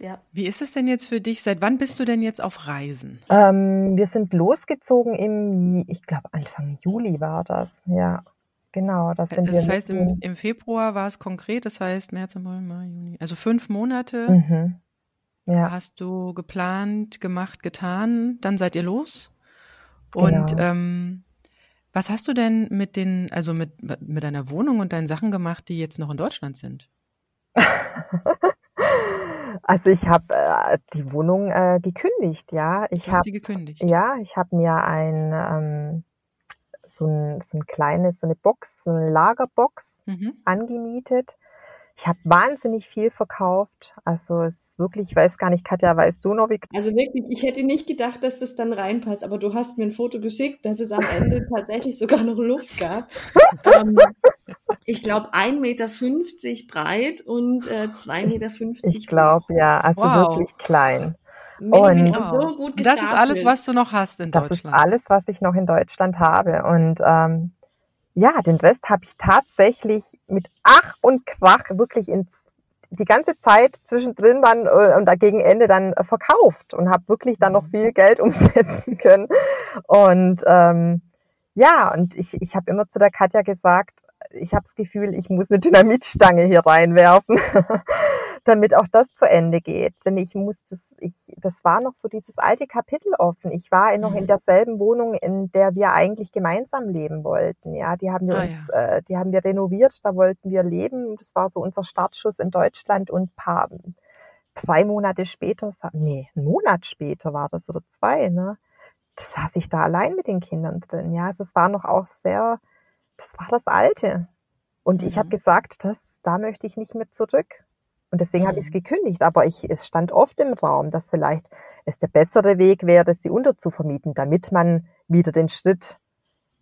Ja. Wie ist es denn jetzt für dich? Seit wann bist du denn jetzt auf Reisen? Ähm, wir sind losgezogen im, ich glaube Anfang Juli war das, ja. Genau, das sind also Das heißt, im, im, Februar war es konkret, das heißt März, April, Mai, Juni. Also fünf Monate mhm. ja. hast du geplant, gemacht, getan, dann seid ihr los. Und genau. ähm, was hast du denn mit den, also mit, mit deiner Wohnung und deinen Sachen gemacht, die jetzt noch in Deutschland sind? [LAUGHS] also ich habe äh, die Wohnung äh, gekündigt, ja. Ich du hast hab, die gekündigt? Ja, ich habe mir ein ähm, so ein so ein kleines, so eine Box, so eine Lagerbox mhm. angemietet ich habe wahnsinnig viel verkauft. Also es ist wirklich, ich weiß gar nicht, Katja, weißt du noch, wie. Also wirklich, ich hätte nicht gedacht, dass das dann reinpasst, aber du hast mir ein Foto geschickt, dass es am Ende [LAUGHS] tatsächlich sogar noch Luft gab. [LAUGHS] ähm, ich glaube, 1,50 Meter breit und äh, 2,50 Meter Ich glaube, ja, also wow. wirklich klein. und so das ist alles, was du noch hast in Deutschland. Das ist alles, was ich noch in Deutschland habe. Und ähm, ja, den Rest habe ich tatsächlich mit Ach und Krach wirklich ins die ganze Zeit zwischendrin dann äh, und gegen Ende dann verkauft und habe wirklich dann noch mhm. viel Geld [LAUGHS] umsetzen können. Und ähm, ja, und ich, ich habe immer zu der Katja gesagt, ich habe das Gefühl, ich muss eine Dynamitstange hier reinwerfen, [LAUGHS] damit auch das zu Ende geht. Denn ich muss das, ich, das war noch so dieses alte Kapitel offen. Ich war noch in mhm. derselben Wohnung, in der wir eigentlich gemeinsam leben wollten. Ja, die haben wir ah, uns, ja. äh, die haben wir renoviert, da wollten wir leben. Das war so unser Startschuss in Deutschland und paar, drei Monate später, nee, einen Monat später war das oder zwei, ne? Das saß ich da allein mit den Kindern drin. Ja, also es war noch auch sehr, das war das Alte. Und mhm. ich habe gesagt, das, da möchte ich nicht mehr zurück. Und deswegen mhm. habe ich es gekündigt. Aber ich, es stand oft im Raum, dass vielleicht es der bessere Weg wäre, sie unterzuvermieten, damit man wieder den Schritt,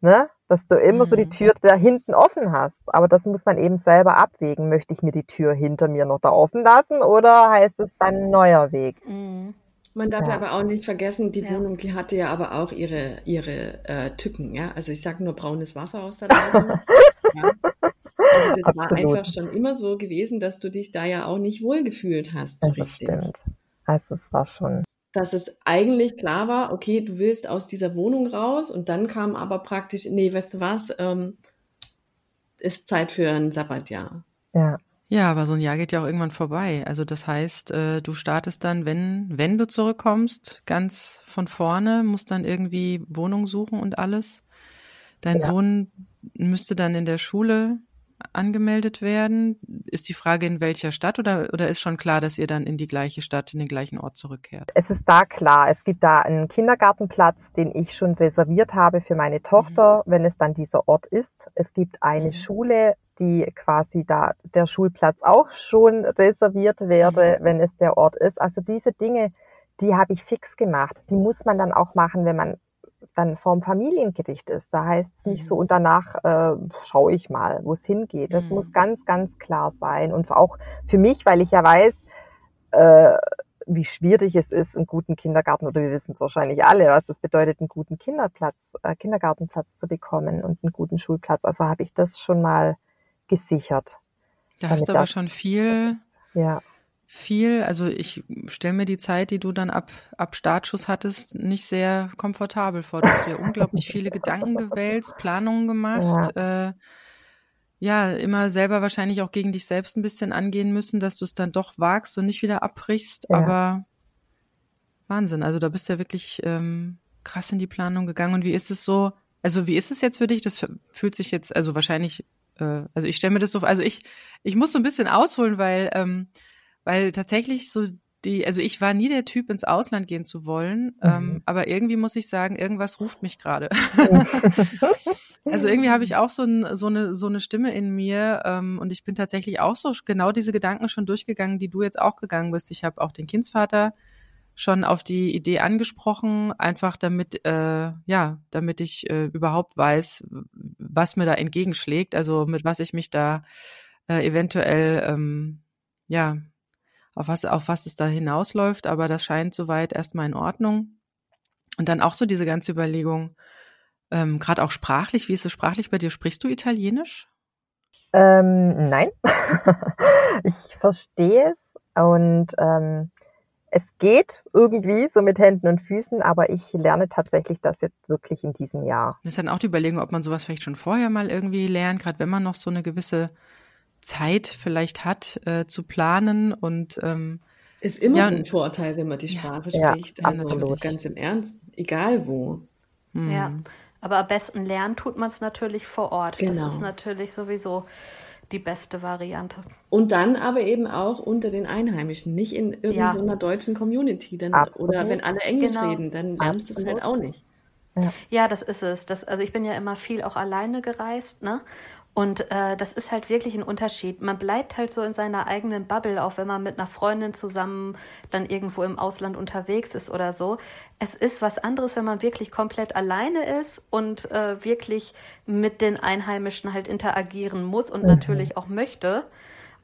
ne, dass du immer mhm. so die mhm. Tür da hinten offen hast. Aber das muss man eben selber abwägen. Möchte ich mir die Tür hinter mir noch da offen lassen oder heißt es dann ein neuer Weg? Mhm. Man darf ja. aber auch nicht vergessen, die ja. Wohnung, die hatte ja aber auch ihre, ihre äh, Tücken, ja. Also ich sage nur braunes Wasser aus der Leitung. [LAUGHS] ja. Also das Absolut. war einfach schon immer so gewesen, dass du dich da ja auch nicht wohlgefühlt hast, so das richtig. Stimmt. Also es war schon. Dass es eigentlich klar war, okay, du willst aus dieser Wohnung raus und dann kam aber praktisch, nee, weißt du was, ähm, ist Zeit für ein Sabbatjahr. Ja. Ja, aber so ein Jahr geht ja auch irgendwann vorbei. Also das heißt, äh, du startest dann, wenn, wenn du zurückkommst, ganz von vorne, musst dann irgendwie Wohnung suchen und alles. Dein ja. Sohn müsste dann in der Schule angemeldet werden. Ist die Frage, in welcher Stadt oder, oder ist schon klar, dass ihr dann in die gleiche Stadt, in den gleichen Ort zurückkehrt? Es ist da klar. Es gibt da einen Kindergartenplatz, den ich schon reserviert habe für meine Tochter, mhm. wenn es dann dieser Ort ist. Es gibt eine mhm. Schule, die quasi da der Schulplatz auch schon reserviert werde, mhm. wenn es der Ort ist. Also diese Dinge, die habe ich fix gemacht. Die muss man dann auch machen, wenn man dann vorm Familiengericht ist. Da heißt es nicht so, mhm. und danach äh, schaue ich mal, wo es hingeht. Das mhm. muss ganz, ganz klar sein. Und auch für mich, weil ich ja weiß, äh, wie schwierig es ist, einen guten Kindergarten, oder wir wissen es wahrscheinlich alle, was es bedeutet, einen guten Kinderplatz, äh, Kindergartenplatz zu bekommen und einen guten Schulplatz. Also habe ich das schon mal gesichert. Da hast du aber schon viel, ja. Viel, also ich stelle mir die Zeit, die du dann ab, ab Startschuss hattest, nicht sehr komfortabel vor. Du hast dir unglaublich viele Gedanken gewälzt, Planungen gemacht, ja. Äh, ja, immer selber wahrscheinlich auch gegen dich selbst ein bisschen angehen müssen, dass du es dann doch wagst und nicht wieder abbrichst. Ja. Aber Wahnsinn. Also da bist du ja wirklich ähm, krass in die Planung gegangen. Und wie ist es so? Also wie ist es jetzt für dich? Das fühlt sich jetzt, also wahrscheinlich, äh, also ich stelle mir das so, also ich, ich muss so ein bisschen ausholen, weil, ähm, weil tatsächlich so die, also ich war nie der Typ, ins Ausland gehen zu wollen, mhm. ähm, aber irgendwie muss ich sagen, irgendwas ruft mich gerade. [LAUGHS] [LAUGHS] also irgendwie habe ich auch so, ein, so, eine, so eine Stimme in mir ähm, und ich bin tatsächlich auch so genau diese Gedanken schon durchgegangen, die du jetzt auch gegangen bist. Ich habe auch den Kindsvater schon auf die Idee angesprochen, einfach damit, äh, ja, damit ich äh, überhaupt weiß, was mir da entgegenschlägt, also mit was ich mich da äh, eventuell, ähm, ja, auf was, auf was es da hinausläuft, aber das scheint soweit erstmal in Ordnung. Und dann auch so diese ganze Überlegung, ähm, gerade auch sprachlich, wie ist es sprachlich bei dir? Sprichst du Italienisch? Ähm, nein, [LAUGHS] ich verstehe es und ähm, es geht irgendwie so mit Händen und Füßen, aber ich lerne tatsächlich das jetzt wirklich in diesem Jahr. Das ist dann auch die Überlegung, ob man sowas vielleicht schon vorher mal irgendwie lernt, gerade wenn man noch so eine gewisse Zeit vielleicht hat, äh, zu planen und ähm, ist immer ja, ein Vorteil, wenn man die Sprache ja, spricht. Ja, also absolut. ganz im Ernst, egal wo. Mhm. Ja, aber am besten lernen tut man es natürlich vor Ort. Genau. Das ist natürlich sowieso die beste Variante. Und dann aber eben auch unter den Einheimischen, nicht in irgendeiner ja. deutschen Community. Dann, oder wenn alle Englisch genau. reden, dann lernst du es halt auch nicht. Ja. ja, das ist es. Das, also ich bin ja immer viel auch alleine gereist, ne? Und äh, das ist halt wirklich ein Unterschied. Man bleibt halt so in seiner eigenen Bubble, auch wenn man mit einer Freundin zusammen dann irgendwo im Ausland unterwegs ist oder so. Es ist was anderes, wenn man wirklich komplett alleine ist und äh, wirklich mit den Einheimischen halt interagieren muss und mhm. natürlich auch möchte.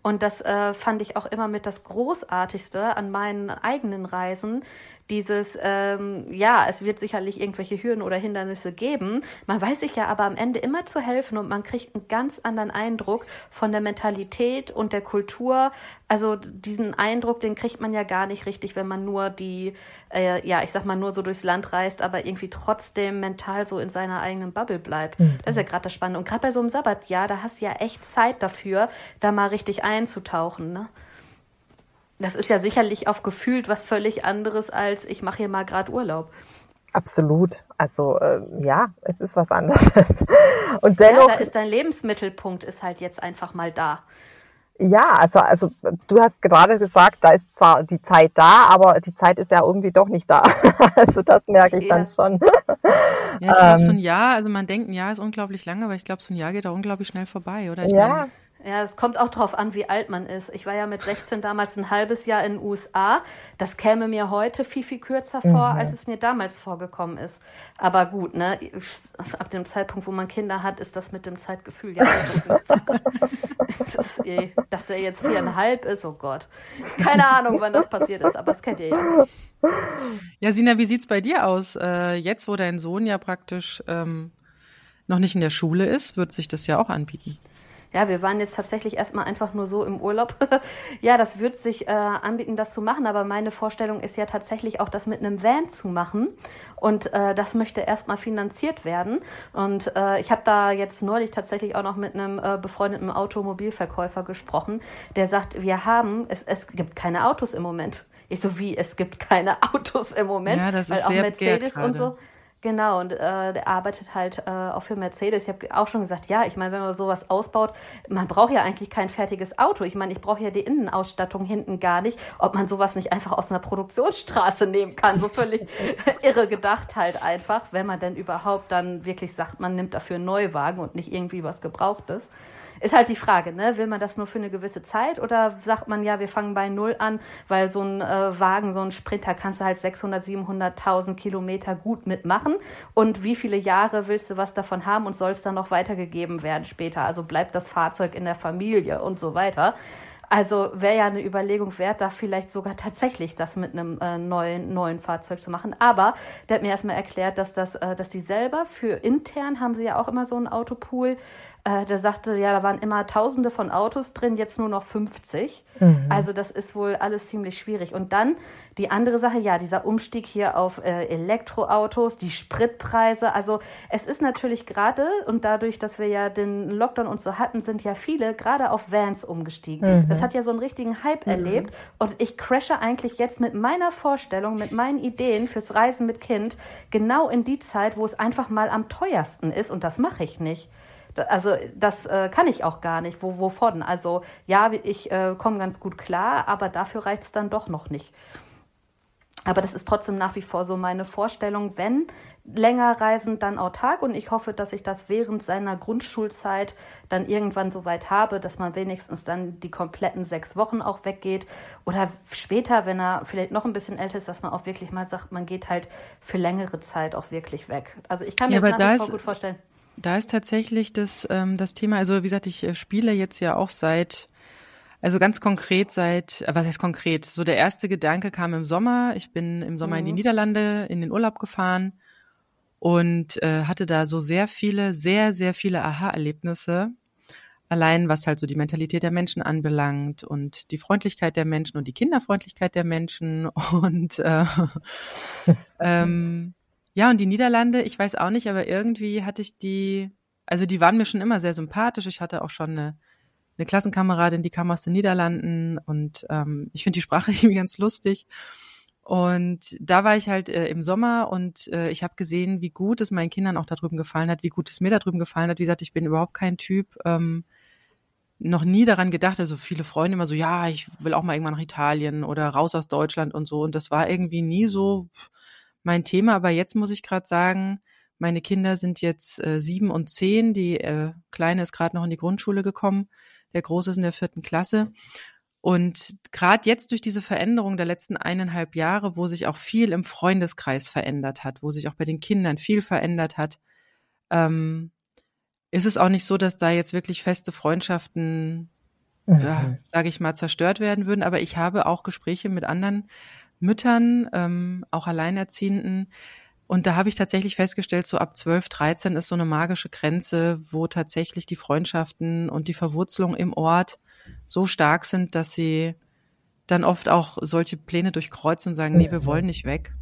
Und das äh, fand ich auch immer mit das Großartigste an meinen eigenen Reisen, dieses, ähm, ja, es wird sicherlich irgendwelche Hürden oder Hindernisse geben. Man weiß sich ja aber am Ende immer zu helfen und man kriegt einen ganz anderen Eindruck von der Mentalität und der Kultur. Also diesen Eindruck, den kriegt man ja gar nicht richtig, wenn man nur die, äh, ja, ich sag mal, nur so durchs Land reist, aber irgendwie trotzdem mental so in seiner eigenen Bubble bleibt. Mhm. Das ist ja gerade das Spannende. Und gerade bei so einem Sabbatjahr, da hast du ja echt Zeit dafür, da mal richtig einzutauchen. Ne? Das ist ja sicherlich auf gefühlt was völlig anderes als ich mache hier mal gerade Urlaub. Absolut. Also äh, ja, es ist was anderes. [LAUGHS] Und dennoch. Ja, da ist dein Lebensmittelpunkt ist halt jetzt einfach mal da. Ja, also, also du hast gerade gesagt, da ist zwar die Zeit da, aber die Zeit ist ja irgendwie doch nicht da. [LAUGHS] also das merke ich ja. dann schon. Ja, ich glaube, so ein ähm. Jahr, also man denkt, ein Jahr ist unglaublich lange, aber ich glaube, so ein Jahr geht auch unglaublich schnell vorbei, oder? Ich ja, meine, ja, es kommt auch darauf an, wie alt man ist. Ich war ja mit 16 damals ein halbes Jahr in den USA. Das käme mir heute viel, viel kürzer vor, mhm. als es mir damals vorgekommen ist. Aber gut, ne? ab dem Zeitpunkt, wo man Kinder hat, ist das mit dem Zeitgefühl ja [LAUGHS] ist eh, Dass der jetzt viereinhalb ist, oh Gott. Keine Ahnung, wann das passiert ist, aber das kennt ihr ja. Ja, Sina, wie sieht's bei dir aus? Äh, jetzt, wo dein Sohn ja praktisch ähm, noch nicht in der Schule ist, wird sich das ja auch anbieten ja, wir waren jetzt tatsächlich erstmal einfach nur so im Urlaub. [LAUGHS] ja, das wird sich äh, anbieten, das zu machen, aber meine Vorstellung ist ja tatsächlich auch, das mit einem Van zu machen. Und äh, das möchte erstmal finanziert werden. Und äh, ich habe da jetzt neulich tatsächlich auch noch mit einem äh, befreundeten Automobilverkäufer gesprochen, der sagt, wir haben, es, es gibt keine Autos im Moment. Ich so wie, es gibt keine [LAUGHS] Autos im Moment, ja, das weil ist auch sehr Mercedes und so. Genau, und äh, der arbeitet halt äh, auch für Mercedes. Ich habe auch schon gesagt, ja, ich meine, wenn man sowas ausbaut, man braucht ja eigentlich kein fertiges Auto. Ich meine, ich brauche ja die Innenausstattung hinten gar nicht, ob man sowas nicht einfach aus einer Produktionsstraße nehmen kann. So völlig [LAUGHS] irre gedacht halt einfach, wenn man denn überhaupt dann wirklich sagt, man nimmt dafür einen Neuwagen und nicht irgendwie was Gebrauchtes. Ist halt die Frage, ne? Will man das nur für eine gewisse Zeit oder sagt man ja, wir fangen bei Null an, weil so ein äh, Wagen, so ein Sprinter kannst du halt 600, 700.000 Kilometer gut mitmachen und wie viele Jahre willst du was davon haben und soll es dann noch weitergegeben werden später? Also bleibt das Fahrzeug in der Familie und so weiter. Also wäre ja eine Überlegung wert, da vielleicht sogar tatsächlich das mit einem äh, neuen, neuen Fahrzeug zu machen. Aber der hat mir erstmal erklärt, dass das, äh, dass die selber für intern haben sie ja auch immer so einen Autopool. Äh, der sagte, ja, da waren immer tausende von Autos drin, jetzt nur noch 50. Mhm. Also das ist wohl alles ziemlich schwierig. Und dann die andere Sache, ja, dieser Umstieg hier auf äh, Elektroautos, die Spritpreise. Also es ist natürlich gerade, und dadurch, dass wir ja den Lockdown und so hatten, sind ja viele gerade auf Vans umgestiegen. Mhm. Das hat ja so einen richtigen Hype mhm. erlebt. Und ich crashe eigentlich jetzt mit meiner Vorstellung, mit meinen Ideen fürs Reisen mit Kind genau in die Zeit, wo es einfach mal am teuersten ist. Und das mache ich nicht. Also das äh, kann ich auch gar nicht. Wo, wovon? Also ja, ich äh, komme ganz gut klar, aber dafür reicht es dann doch noch nicht. Aber das ist trotzdem nach wie vor so meine Vorstellung, wenn länger reisen, dann autark. Und ich hoffe, dass ich das während seiner Grundschulzeit dann irgendwann so weit habe, dass man wenigstens dann die kompletten sechs Wochen auch weggeht. Oder später, wenn er vielleicht noch ein bisschen älter ist, dass man auch wirklich mal sagt, man geht halt für längere Zeit auch wirklich weg. Also ich kann mir ja, das nach wie vor gut vorstellen. Da ist tatsächlich das, ähm, das Thema, also wie gesagt, ich äh, spiele jetzt ja auch seit, also ganz konkret seit, äh, was heißt konkret? So der erste Gedanke kam im Sommer. Ich bin im Sommer mhm. in die mhm. Niederlande in den Urlaub gefahren und äh, hatte da so sehr viele, sehr, sehr viele Aha-Erlebnisse. Allein was halt so die Mentalität der Menschen anbelangt und die Freundlichkeit der Menschen und die Kinderfreundlichkeit der Menschen [LAUGHS] und äh, [LAUGHS] ähm, ja, und die Niederlande, ich weiß auch nicht, aber irgendwie hatte ich die, also die waren mir schon immer sehr sympathisch. Ich hatte auch schon eine, eine Klassenkameradin, die kam aus den Niederlanden und ähm, ich finde die Sprache [LAUGHS] irgendwie ganz lustig. Und da war ich halt äh, im Sommer und äh, ich habe gesehen, wie gut es meinen Kindern auch da drüben gefallen hat, wie gut es mir da drüben gefallen hat. Wie gesagt, ich bin überhaupt kein Typ, ähm, noch nie daran gedacht, also viele Freunde immer so, ja, ich will auch mal irgendwann nach Italien oder raus aus Deutschland und so. Und das war irgendwie nie so, mein Thema. Aber jetzt muss ich gerade sagen, meine Kinder sind jetzt äh, sieben und zehn. Die äh, Kleine ist gerade noch in die Grundschule gekommen. Der Große ist in der vierten Klasse. Und gerade jetzt durch diese Veränderung der letzten eineinhalb Jahre, wo sich auch viel im Freundeskreis verändert hat, wo sich auch bei den Kindern viel verändert hat, ähm, ist es auch nicht so, dass da jetzt wirklich feste Freundschaften, mhm. ja, sage ich mal, zerstört werden würden. Aber ich habe auch Gespräche mit anderen Müttern, ähm, auch Alleinerziehenden. Und da habe ich tatsächlich festgestellt, so ab 12, 13 ist so eine magische Grenze, wo tatsächlich die Freundschaften und die Verwurzelung im Ort so stark sind, dass sie dann oft auch solche Pläne durchkreuzen und sagen, nee, wir wollen nicht weg.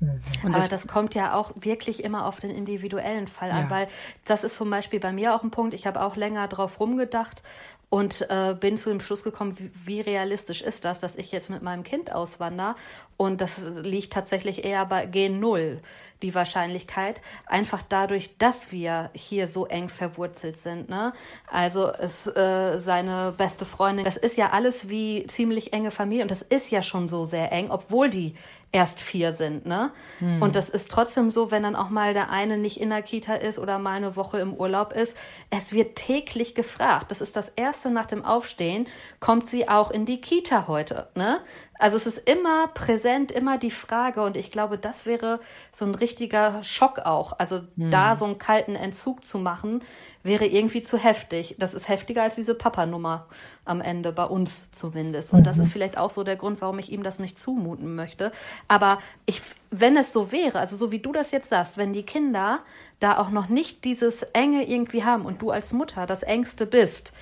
Mhm. Und Aber das, das, kommt ja auch wirklich immer auf den individuellen Fall ja. an, weil das ist zum Beispiel bei mir auch ein Punkt. Ich habe auch länger drauf rumgedacht und äh, bin zu dem Schluss gekommen, wie, wie, realistisch ist das, dass ich jetzt mit meinem Kind auswandere. Und das liegt tatsächlich eher bei Gen Null, die Wahrscheinlichkeit. Einfach dadurch, dass wir hier so eng verwurzelt sind. Ne? Also es, äh, seine beste Freundin, das ist ja alles wie ziemlich enge Familie und das ist ja schon so sehr eng, obwohl die erst vier sind, ne? Hm. Und das ist trotzdem so, wenn dann auch mal der eine nicht in der Kita ist oder mal eine Woche im Urlaub ist. Es wird täglich gefragt. Das ist das erste nach dem Aufstehen. Kommt sie auch in die Kita heute, ne? Also es ist immer präsent, immer die Frage und ich glaube, das wäre so ein richtiger Schock auch. Also hm. da so einen kalten Entzug zu machen, wäre irgendwie zu heftig. Das ist heftiger als diese Papa-Nummer am Ende, bei uns zumindest. Und das ist mhm. vielleicht auch so der Grund, warum ich ihm das nicht zumuten möchte. Aber ich, wenn es so wäre, also so wie du das jetzt sagst, wenn die Kinder da auch noch nicht dieses Enge irgendwie haben und du als Mutter das Engste bist,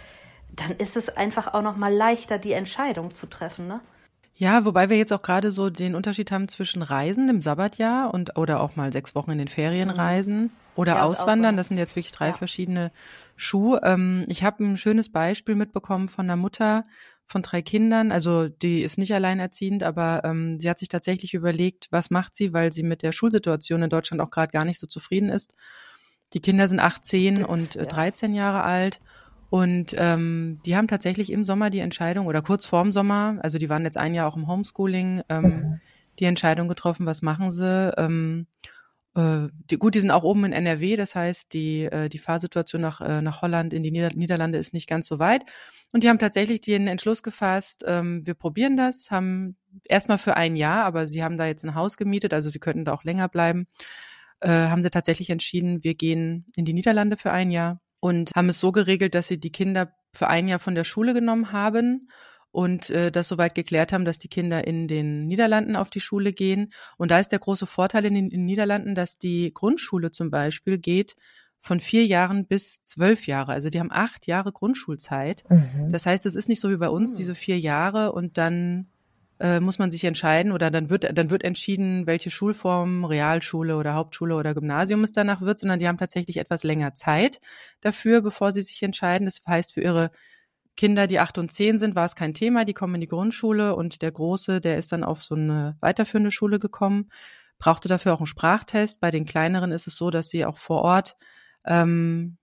dann ist es einfach auch noch mal leichter, die Entscheidung zu treffen, ne? Ja, wobei wir jetzt auch gerade so den Unterschied haben zwischen Reisen im Sabbatjahr und oder auch mal sechs Wochen in den Ferien mhm. reisen oder ja, Auswandern. Das sind jetzt wirklich drei ja. verschiedene Schuhe. Ähm, ich habe ein schönes Beispiel mitbekommen von einer Mutter von drei Kindern. Also die ist nicht alleinerziehend, aber ähm, sie hat sich tatsächlich überlegt, was macht sie, weil sie mit der Schulsituation in Deutschland auch gerade gar nicht so zufrieden ist. Die Kinder sind 18 und äh, 13 Jahre alt und ähm, die haben tatsächlich im Sommer die Entscheidung oder kurz vorm Sommer, also die waren jetzt ein Jahr auch im Homeschooling, ähm, mhm. die Entscheidung getroffen, was machen sie. Ähm, äh, die, gut, die sind auch oben in NRW, das heißt, die, äh, die Fahrsituation nach, äh, nach Holland in die Nieder Niederlande ist nicht ganz so weit. Und die haben tatsächlich den Entschluss gefasst, ähm, wir probieren das, haben erstmal für ein Jahr, aber sie haben da jetzt ein Haus gemietet, also sie könnten da auch länger bleiben, äh, haben sie tatsächlich entschieden, wir gehen in die Niederlande für ein Jahr und haben es so geregelt, dass sie die Kinder für ein Jahr von der Schule genommen haben und äh, das soweit geklärt haben, dass die Kinder in den Niederlanden auf die Schule gehen. Und da ist der große Vorteil in den, in den Niederlanden, dass die Grundschule zum Beispiel geht von vier Jahren bis zwölf Jahre. Also die haben acht Jahre Grundschulzeit. Mhm. Das heißt, es ist nicht so wie bei uns, diese vier Jahre und dann äh, muss man sich entscheiden oder dann wird, dann wird entschieden, welche Schulform, Realschule oder Hauptschule oder Gymnasium es danach wird, sondern die haben tatsächlich etwas länger Zeit dafür, bevor sie sich entscheiden. Das heißt, für ihre Kinder, die acht und zehn sind, war es kein Thema. Die kommen in die Grundschule und der Große, der ist dann auf so eine weiterführende Schule gekommen, brauchte dafür auch einen Sprachtest. Bei den kleineren ist es so, dass sie auch vor Ort ähm,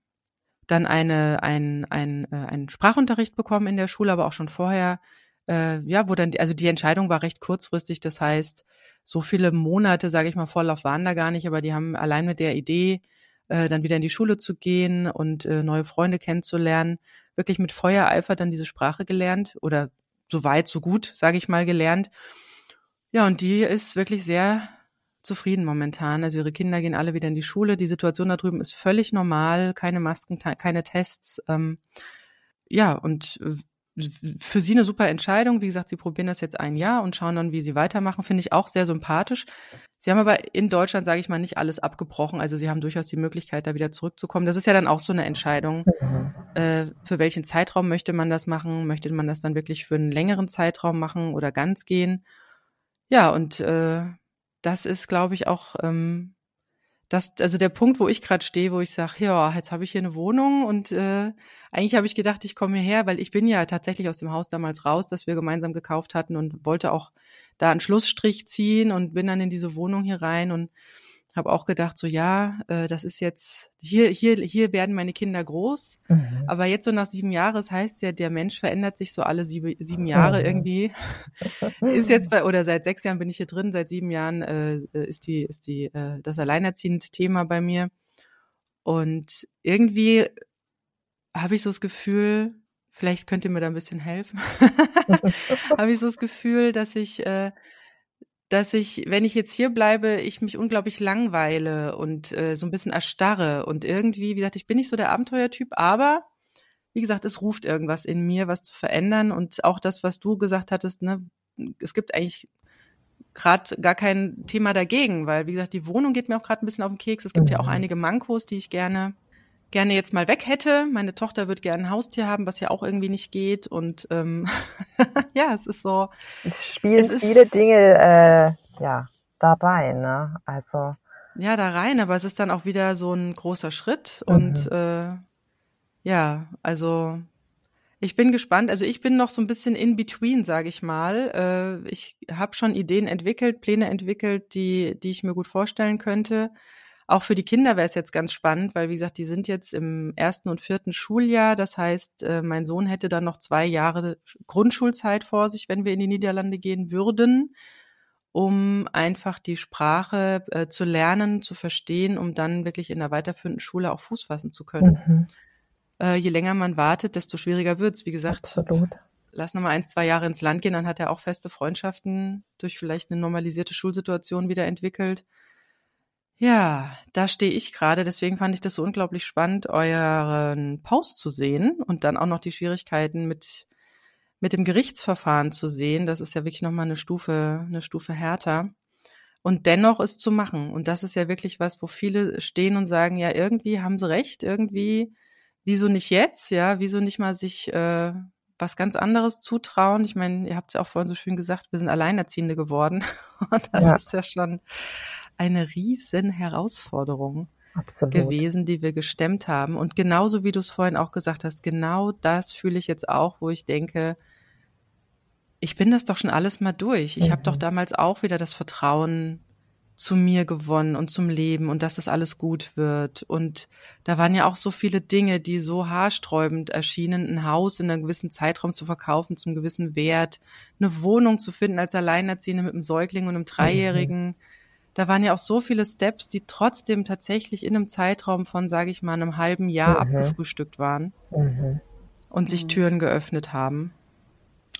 dann eine, ein, ein, äh, einen Sprachunterricht bekommen in der Schule, aber auch schon vorher, äh, ja, wo dann, also die Entscheidung war recht kurzfristig, das heißt, so viele Monate, sage ich mal, Vorlauf waren da gar nicht, aber die haben allein mit der Idee, äh, dann wieder in die Schule zu gehen und äh, neue Freunde kennenzulernen, wirklich mit Feuereifer dann diese Sprache gelernt oder so weit, so gut, sage ich mal, gelernt. Ja, und die ist wirklich sehr zufrieden momentan. Also ihre Kinder gehen alle wieder in die Schule. Die Situation da drüben ist völlig normal, keine Masken, keine Tests. Ähm, ja, und äh, für sie eine super Entscheidung. Wie gesagt, sie probieren das jetzt ein Jahr und schauen dann, wie sie weitermachen. Finde ich auch sehr sympathisch. Sie haben aber in Deutschland, sage ich mal, nicht alles abgebrochen. Also sie haben durchaus die Möglichkeit, da wieder zurückzukommen. Das ist ja dann auch so eine Entscheidung. Mhm. Äh, für welchen Zeitraum möchte man das machen? Möchte man das dann wirklich für einen längeren Zeitraum machen oder ganz gehen? Ja, und äh, das ist, glaube ich, auch ähm, das, also der Punkt, wo ich gerade stehe, wo ich sage, ja, jetzt habe ich hier eine Wohnung und äh, eigentlich habe ich gedacht, ich komme hierher, weil ich bin ja tatsächlich aus dem Haus damals raus, das wir gemeinsam gekauft hatten und wollte auch da einen Schlussstrich ziehen und bin dann in diese Wohnung hier rein und habe auch gedacht, so ja, äh, das ist jetzt, hier, hier, hier werden meine Kinder groß. Mhm. Aber jetzt so nach sieben Jahren, das heißt ja, der Mensch verändert sich so alle sieben, sieben Jahre mhm. irgendwie. [LAUGHS] ist jetzt bei, oder seit sechs Jahren bin ich hier drin, seit sieben Jahren äh, ist die, ist die, äh, das alleinerziehend Thema bei mir. Und irgendwie habe ich so das Gefühl, vielleicht könnt ihr mir da ein bisschen helfen, [LAUGHS] habe ich so das Gefühl, dass ich äh, dass ich, wenn ich jetzt hier bleibe, ich mich unglaublich langweile und äh, so ein bisschen erstarre und irgendwie, wie gesagt, ich bin nicht so der Abenteuertyp, aber wie gesagt, es ruft irgendwas in mir, was zu verändern und auch das, was du gesagt hattest, ne, es gibt eigentlich gerade gar kein Thema dagegen, weil wie gesagt, die Wohnung geht mir auch gerade ein bisschen auf den Keks. Es gibt ja auch mhm. einige Mankos, die ich gerne gerne jetzt mal weg hätte. Meine Tochter wird gerne ein Haustier haben, was ja auch irgendwie nicht geht. Und ähm, [LAUGHS] ja, es ist so. Es spielen es viele Dinge äh, ja da rein, ne? Also ja, da rein, aber es ist dann auch wieder so ein großer Schritt. Mhm. Und äh, ja, also ich bin gespannt. Also ich bin noch so ein bisschen in between, sage ich mal. Äh, ich habe schon Ideen entwickelt, Pläne entwickelt, die, die ich mir gut vorstellen könnte. Auch für die Kinder wäre es jetzt ganz spannend, weil wie gesagt, die sind jetzt im ersten und vierten Schuljahr. Das heißt, äh, mein Sohn hätte dann noch zwei Jahre Grundschulzeit vor sich, wenn wir in die Niederlande gehen würden, um einfach die Sprache äh, zu lernen, zu verstehen, um dann wirklich in der weiterführenden Schule auch Fuß fassen zu können. Mhm. Äh, je länger man wartet, desto schwieriger wird's. Wie gesagt, Absolut. lass noch mal ein, zwei Jahre ins Land gehen, dann hat er auch feste Freundschaften durch vielleicht eine normalisierte Schulsituation wieder entwickelt. Ja, da stehe ich gerade. Deswegen fand ich das so unglaublich spannend, euren Post zu sehen und dann auch noch die Schwierigkeiten mit mit dem Gerichtsverfahren zu sehen. Das ist ja wirklich noch mal eine Stufe eine Stufe härter. Und dennoch es zu machen. Und das ist ja wirklich was, wo viele stehen und sagen, ja, irgendwie haben sie recht, irgendwie, wieso nicht jetzt, ja, wieso nicht mal sich äh, was ganz anderes zutrauen. Ich meine, ihr habt es ja auch vorhin so schön gesagt, wir sind Alleinerziehende geworden. [LAUGHS] Und das ja. ist ja schon eine riesen Herausforderung Absolut. gewesen, die wir gestemmt haben. Und genauso wie du es vorhin auch gesagt hast, genau das fühle ich jetzt auch, wo ich denke, ich bin das doch schon alles mal durch. Ich mhm. habe doch damals auch wieder das Vertrauen zu mir gewonnen und zum Leben und dass das alles gut wird. Und da waren ja auch so viele Dinge, die so haarsträubend erschienen, ein Haus in einem gewissen Zeitraum zu verkaufen, zum gewissen Wert, eine Wohnung zu finden als Alleinerziehende mit einem Säugling und einem Dreijährigen. Mhm da waren ja auch so viele Steps, die trotzdem tatsächlich in einem Zeitraum von, sage ich mal, einem halben Jahr mhm. abgefrühstückt waren mhm. und sich mhm. Türen geöffnet haben.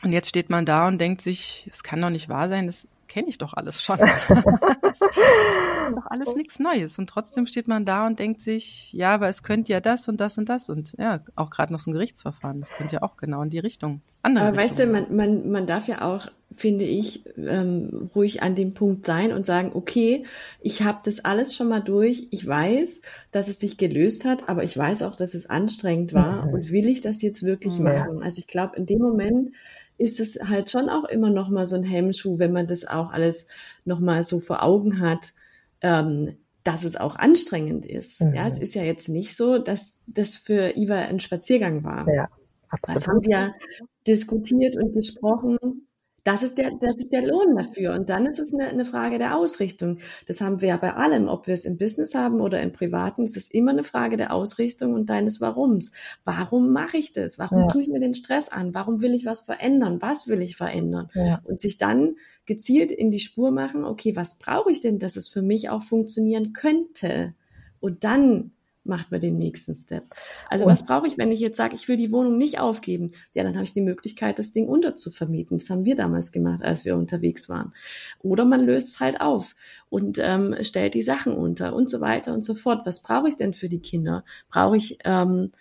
Und jetzt steht man da und denkt sich, es kann doch nicht wahr sein, das kenne ich doch alles schon. [LAUGHS] das ist doch alles nichts Neues. Und trotzdem steht man da und denkt sich, ja, aber es könnte ja das und das und das und ja, auch gerade noch so ein Gerichtsverfahren, das könnte ja auch genau in die Richtung. Andere aber weißt du, man, man, man darf ja auch, finde ich, ähm, ruhig an dem Punkt sein und sagen, okay, ich habe das alles schon mal durch, ich weiß, dass es sich gelöst hat, aber ich weiß auch, dass es anstrengend war mhm. und will ich das jetzt wirklich ja. machen? Also ich glaube, in dem Moment ist es halt schon auch immer noch mal so ein Hemmschuh, wenn man das auch alles noch mal so vor Augen hat, ähm, dass es auch anstrengend ist. Mhm. Ja, es ist ja jetzt nicht so, dass das für Iva ein Spaziergang war. Ja, absolut. Das haben wir diskutiert und besprochen. Das ist der, das ist der Lohn dafür. Und dann ist es eine, eine Frage der Ausrichtung. Das haben wir ja bei allem, ob wir es im Business haben oder im Privaten. Es ist immer eine Frage der Ausrichtung und deines Warums. Warum mache ich das? Warum ja. tue ich mir den Stress an? Warum will ich was verändern? Was will ich verändern? Ja. Und sich dann gezielt in die Spur machen, okay, was brauche ich denn, dass es für mich auch funktionieren könnte? Und dann macht man den nächsten Step. Also und was brauche ich, wenn ich jetzt sage, ich will die Wohnung nicht aufgeben? Ja, dann habe ich die Möglichkeit, das Ding unterzuvermieten. Das haben wir damals gemacht, als wir unterwegs waren. Oder man löst es halt auf und ähm, stellt die Sachen unter und so weiter und so fort. Was brauche ich denn für die Kinder? Brauche ich ähm,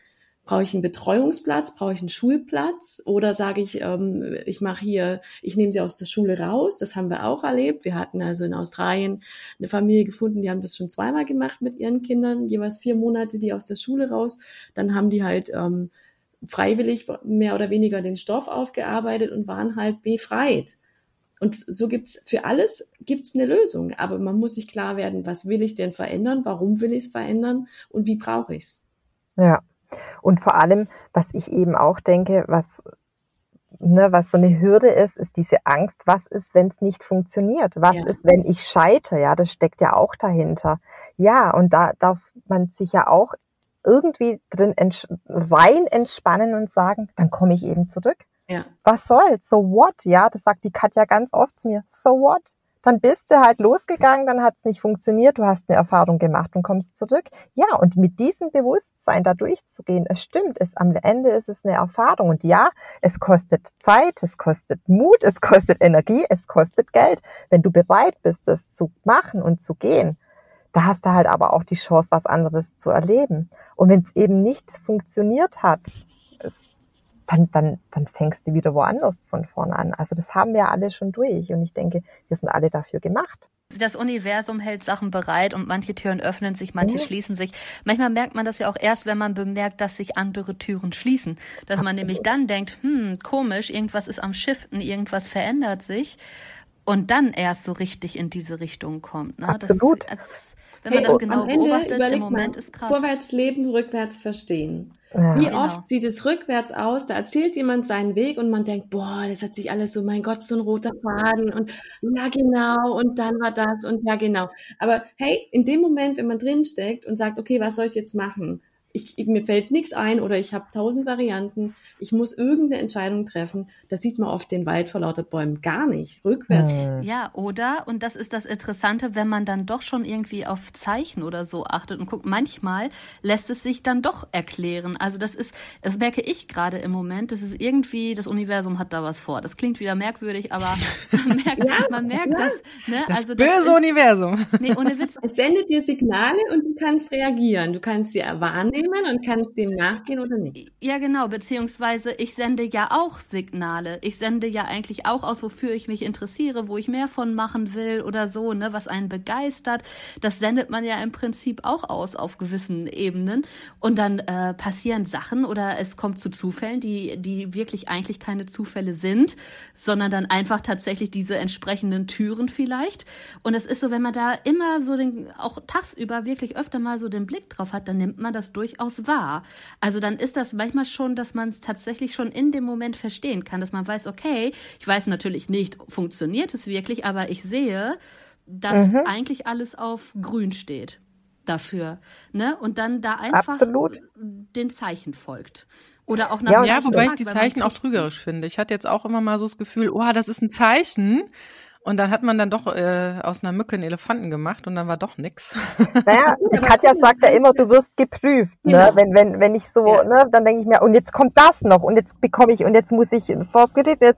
Brauche ich einen Betreuungsplatz? Brauche ich einen Schulplatz? Oder sage ich, ähm, ich mache hier, ich nehme sie aus der Schule raus? Das haben wir auch erlebt. Wir hatten also in Australien eine Familie gefunden, die haben das schon zweimal gemacht mit ihren Kindern, jeweils vier Monate die aus der Schule raus. Dann haben die halt ähm, freiwillig mehr oder weniger den Stoff aufgearbeitet und waren halt befreit. Und so gibt's für alles gibt's eine Lösung. Aber man muss sich klar werden, was will ich denn verändern? Warum will ich es verändern? Und wie brauche ich's? Ja, und vor allem, was ich eben auch denke, was, ne, was so eine Hürde ist, ist diese Angst, was ist, wenn es nicht funktioniert? Was ja. ist, wenn ich scheite? Ja, das steckt ja auch dahinter. Ja, und da darf man sich ja auch irgendwie drin ents rein entspannen und sagen, dann komme ich eben zurück. Ja. Was soll's? So what? Ja, das sagt die Katja ganz oft zu mir. So what? dann bist du halt losgegangen, dann hat es nicht funktioniert, du hast eine Erfahrung gemacht und kommst zurück. Ja, und mit diesem Bewusstsein da durchzugehen, es stimmt, es, am Ende ist es eine Erfahrung. Und ja, es kostet Zeit, es kostet Mut, es kostet Energie, es kostet Geld. Wenn du bereit bist, das zu machen und zu gehen, da hast du halt aber auch die Chance, was anderes zu erleben. Und wenn es eben nicht funktioniert hat, es dann, dann, dann fängst du wieder woanders von vorne an. Also das haben wir alle schon durch und ich denke, wir sind alle dafür gemacht. Das Universum hält Sachen bereit und manche Türen öffnen sich, manche ja. schließen sich. Manchmal merkt man das ja auch erst, wenn man bemerkt, dass sich andere Türen schließen. Dass Absolut. man nämlich dann denkt, hm, komisch, irgendwas ist am Shiften, irgendwas verändert sich und dann erst so richtig in diese Richtung kommt. Ne? Absolut. Das, also, wenn man hey, das genau beobachtet, im Moment mal, ist krass. Vorwärts leben, rückwärts verstehen. Ja. Wie genau. oft sieht es rückwärts aus? Da erzählt jemand seinen Weg und man denkt, boah, das hat sich alles so, mein Gott, so ein roter Faden und ja genau und dann war das und ja genau. Aber hey, in dem Moment, wenn man drinsteckt und sagt, okay, was soll ich jetzt machen? Ich, mir fällt nichts ein oder ich habe tausend Varianten. Ich muss irgendeine Entscheidung treffen. Da sieht man oft den Wald vor lauter Bäumen gar nicht. Rückwärts. Ja, oder? Und das ist das Interessante, wenn man dann doch schon irgendwie auf Zeichen oder so achtet und guckt, manchmal lässt es sich dann doch erklären. Also das ist, das merke ich gerade im Moment, das ist irgendwie, das Universum hat da was vor. Das klingt wieder merkwürdig, aber [LAUGHS] man merkt, ja, man merkt ja. das. Ne? Das also, böse das ist, Universum. Nee, ohne Witz. Es sendet dir Signale und du kannst reagieren. Du kannst sie wahrnehmen nehmen und kannst dem nachgehen oder nicht. Ja, genau, beziehungsweise ich sende ja auch Signale. Ich sende ja eigentlich auch aus, wofür ich mich interessiere, wo ich mehr von machen will oder so, ne, was einen begeistert. Das sendet man ja im Prinzip auch aus auf gewissen Ebenen. Und dann äh, passieren Sachen oder es kommt zu Zufällen, die, die wirklich eigentlich keine Zufälle sind, sondern dann einfach tatsächlich diese entsprechenden Türen vielleicht. Und es ist so, wenn man da immer so den, auch tagsüber wirklich öfter mal so den Blick drauf hat, dann nimmt man das durch durchaus wahr. Also dann ist das manchmal schon, dass man es tatsächlich schon in dem Moment verstehen kann, dass man weiß, okay, ich weiß natürlich nicht, funktioniert es wirklich, aber ich sehe, dass mhm. eigentlich alles auf grün steht dafür, ne? Und dann da einfach Absolut. den Zeichen folgt. Oder auch nach Ja, ja wobei ich die Zeichen auch trügerisch finde. Ich hatte jetzt auch immer mal so das Gefühl, oh, das ist ein Zeichen. Und dann hat man dann doch äh, aus einer Mücke einen Elefanten gemacht und dann war doch nix. [LAUGHS] Naja, die [LAUGHS] Katja sagt ja immer, du wirst geprüft. Ne? Ja. Wenn, wenn, wenn ich so, Ja. ne, dann denke ich mir, und jetzt kommt das noch und jetzt bekomme ich und jetzt muss ich vors Gericht. Das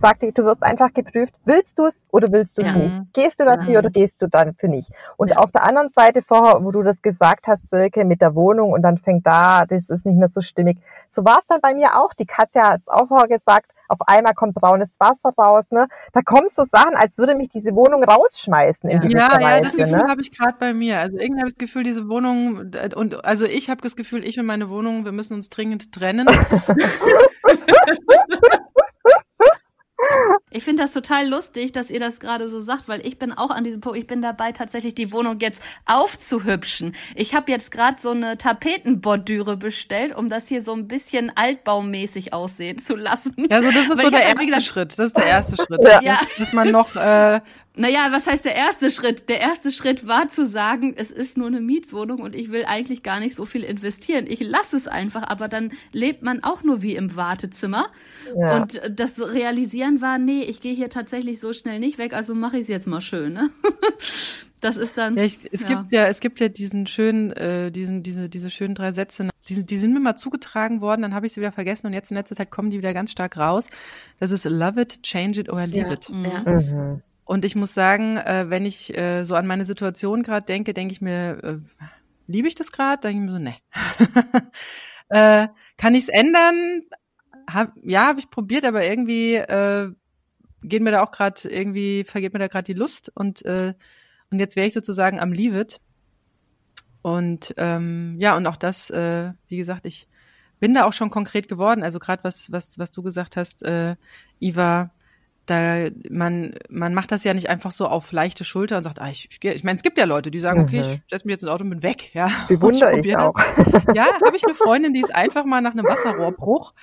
sagt die, du wirst einfach geprüft. Willst du es oder willst du es Ja. nicht? Gehst du dafür oder gehst du dafür nicht? Und auf der anderen Seite vorher, wo du das gesagt hast, Silke, mit der Wohnung und dann fängt da, das ist nicht mehr so stimmig. So war es dann bei mir auch. Die Katja hat es auch vorher gesagt, auf einmal kommt braunes Wasser raus. Ne? Da kommen so Sachen, als würde mich diese Wohnung rausschmeißen in Ja. ja, das Weise. Gefühl Ne? habe ich gerade bei mir. Also irgendwie habe ich das Gefühl, diese Wohnung und also ich habe das Gefühl, ich und meine Wohnung, wir müssen uns dringend trennen. [LAUGHS] [LAUGHS] Ich finde das total lustig, dass ihr das gerade so sagt, weil ich bin auch an diesem Punkt, ich bin dabei, tatsächlich die Wohnung jetzt aufzuhübschen. Ich habe jetzt gerade so eine Tapetenbordüre bestellt, um das hier so ein bisschen altbaumäßig aussehen zu lassen. Ja, so das ist so der erste gesagt- Schritt. Das ist der erste [LAUGHS] Schritt. Ja. Ja. Dass man noch äh, Naja, was heißt der erste Schritt? Der erste Schritt war zu sagen, es ist nur eine Mietswohnung und ich will eigentlich gar nicht so viel investieren. Ich lasse es einfach, aber dann lebt man auch nur wie im Wartezimmer. Ja. Und das Realisieren war, nee, ich gehe hier tatsächlich so schnell nicht weg, also mache ich es jetzt mal schön. Ne? [LAUGHS] Das ist dann. Ja, ich, es Ja. gibt ja, es gibt ja diesen schönen, äh, diesen, diese, diese schönen drei Sätze. Die, die sind mir mal zugetragen worden, dann habe ich sie wieder vergessen und jetzt in letzter Zeit kommen die wieder ganz stark raus. Das ist love it, change it or leave Ja. it. Mhm. Ja. Mhm. Und ich muss sagen, äh, wenn ich äh, so an meine Situation gerade denke, denke ich mir, äh, liebe ich das gerade? Denke ich mir so, nee. [LAUGHS] äh, kann ich es ändern? Hab, ja, habe ich probiert, aber irgendwie äh, geht mir da auch gerade irgendwie vergeht mir da gerade die Lust und äh, und jetzt wäre ich sozusagen am Leave it. Und ähm, ja, und auch das, äh, wie gesagt, ich bin da auch schon konkret geworden. Also gerade was, was, was du gesagt hast, äh, Iva, da man, man macht das ja nicht einfach so auf leichte Schulter und sagt, ah, ich, ich, ich meine, es gibt ja Leute, die sagen, okay, Mhm. ich setze mich jetzt ins Auto und bin weg. Ja, [LAUGHS] Bewundere ich probier auch. das. Ja, habe ich eine Freundin, die ist einfach mal nach einem Wasserrohrbruch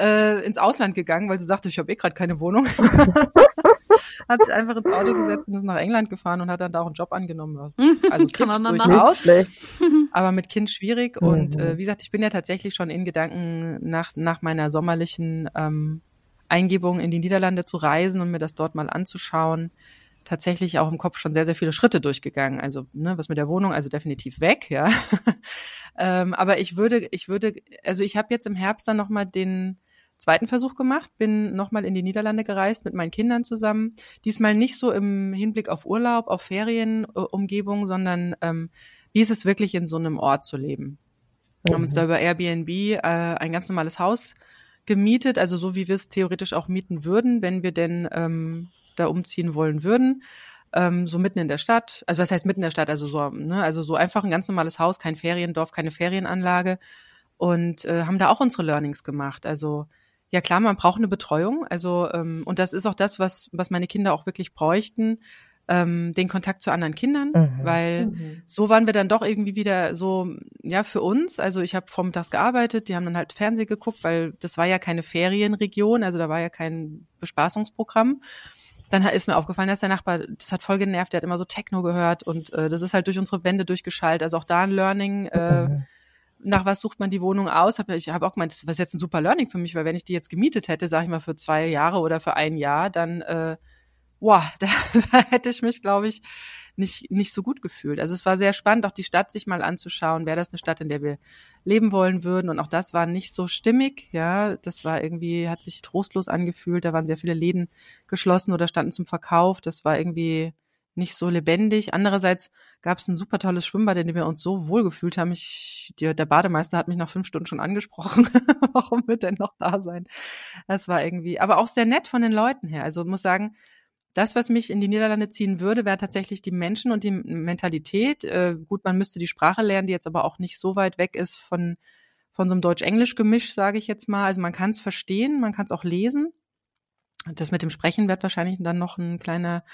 äh, ins Ausland gegangen, weil sie sagte, ich habe eh gerade keine Wohnung. [LAUGHS] hat sich einfach ins Auto gesetzt und ist nach England gefahren und hat dann da auch einen Job angenommen. Also [LAUGHS] Kann man mal durchaus, aber mit Kind schwierig. Und Mhm. äh, wie gesagt, ich bin ja tatsächlich schon in Gedanken nach, nach meiner sommerlichen ähm, Eingebung in die Niederlande zu reisen und mir das dort mal anzuschauen. Tatsächlich auch im Kopf schon sehr, sehr viele Schritte durchgegangen. Also, ne, was mit der Wohnung, also definitiv weg, ja. [LAUGHS] ähm, aber ich würde, ich würde, also ich habe jetzt im Herbst dann nochmal den zweiten Versuch gemacht, bin nochmal in die Niederlande gereist mit meinen Kindern zusammen. Diesmal nicht so im Hinblick auf Urlaub, auf Ferienumgebung, sondern ähm, wie ist es wirklich in so einem Ort zu leben? Wir haben uns da über Airbnb äh, ein ganz normales Haus gemietet, also so wie wir es theoretisch auch mieten würden, wenn wir denn ähm, da umziehen wollen würden. Ähm, so mitten in der Stadt, also was heißt mitten in der Stadt, also so, ne, also so einfach ein ganz normales Haus, kein Feriendorf, keine Ferienanlage und äh, haben da auch unsere Learnings gemacht. Also ja klar, man braucht eine Betreuung, also ähm, und das ist auch das, was was meine Kinder auch wirklich bräuchten, ähm, den Kontakt zu anderen Kindern, Mhm. weil Mhm. so waren wir dann doch irgendwie wieder so, ja, für uns. Also ich habe vormittags gearbeitet, die haben dann halt Fernsehen geguckt, weil das war ja keine Ferienregion, also da war ja kein Bespaßungsprogramm. Dann ist mir aufgefallen, dass der Nachbar, das hat voll genervt, der hat immer so Techno gehört und äh, das ist halt durch unsere Wände durchgeschaltet. Also auch da ein Learning, äh, Mhm. nach was sucht man die Wohnung aus? Hab, ich habe auch gemeint, das ist jetzt ein super Learning für mich, weil wenn ich die jetzt gemietet hätte, sage ich mal für zwei Jahre oder für ein Jahr, dann äh, wow, [LAUGHS] da, da hätte ich mich, glaube ich, nicht, nicht so gut gefühlt. Also es war sehr spannend, auch die Stadt sich mal anzuschauen. Wäre das eine Stadt, in der wir leben wollen würden? Und auch das war nicht so stimmig. Ja, das war irgendwie, hat sich trostlos angefühlt. Da waren sehr viele Läden geschlossen oder standen zum Verkauf. Das war irgendwie nicht so lebendig. Andererseits gab es ein super tolles Schwimmbad, in dem wir uns so wohl gefühlt haben. Ich, der, der Bademeister hat mich nach fünf Stunden schon angesprochen. [LAUGHS] Warum wird denn noch da sein? Das war irgendwie, aber auch sehr nett von den Leuten her. Also muss sagen, das, was mich in die Niederlande ziehen würde, wäre tatsächlich die Menschen und die Mentalität. Äh, gut, man müsste die Sprache lernen, die jetzt aber auch nicht so weit weg ist von, von so einem Deutsch-Englisch-Gemisch, sage ich jetzt mal. Also man kann es verstehen, man kann es auch lesen. Das mit dem Sprechen wird wahrscheinlich dann noch ein kleiner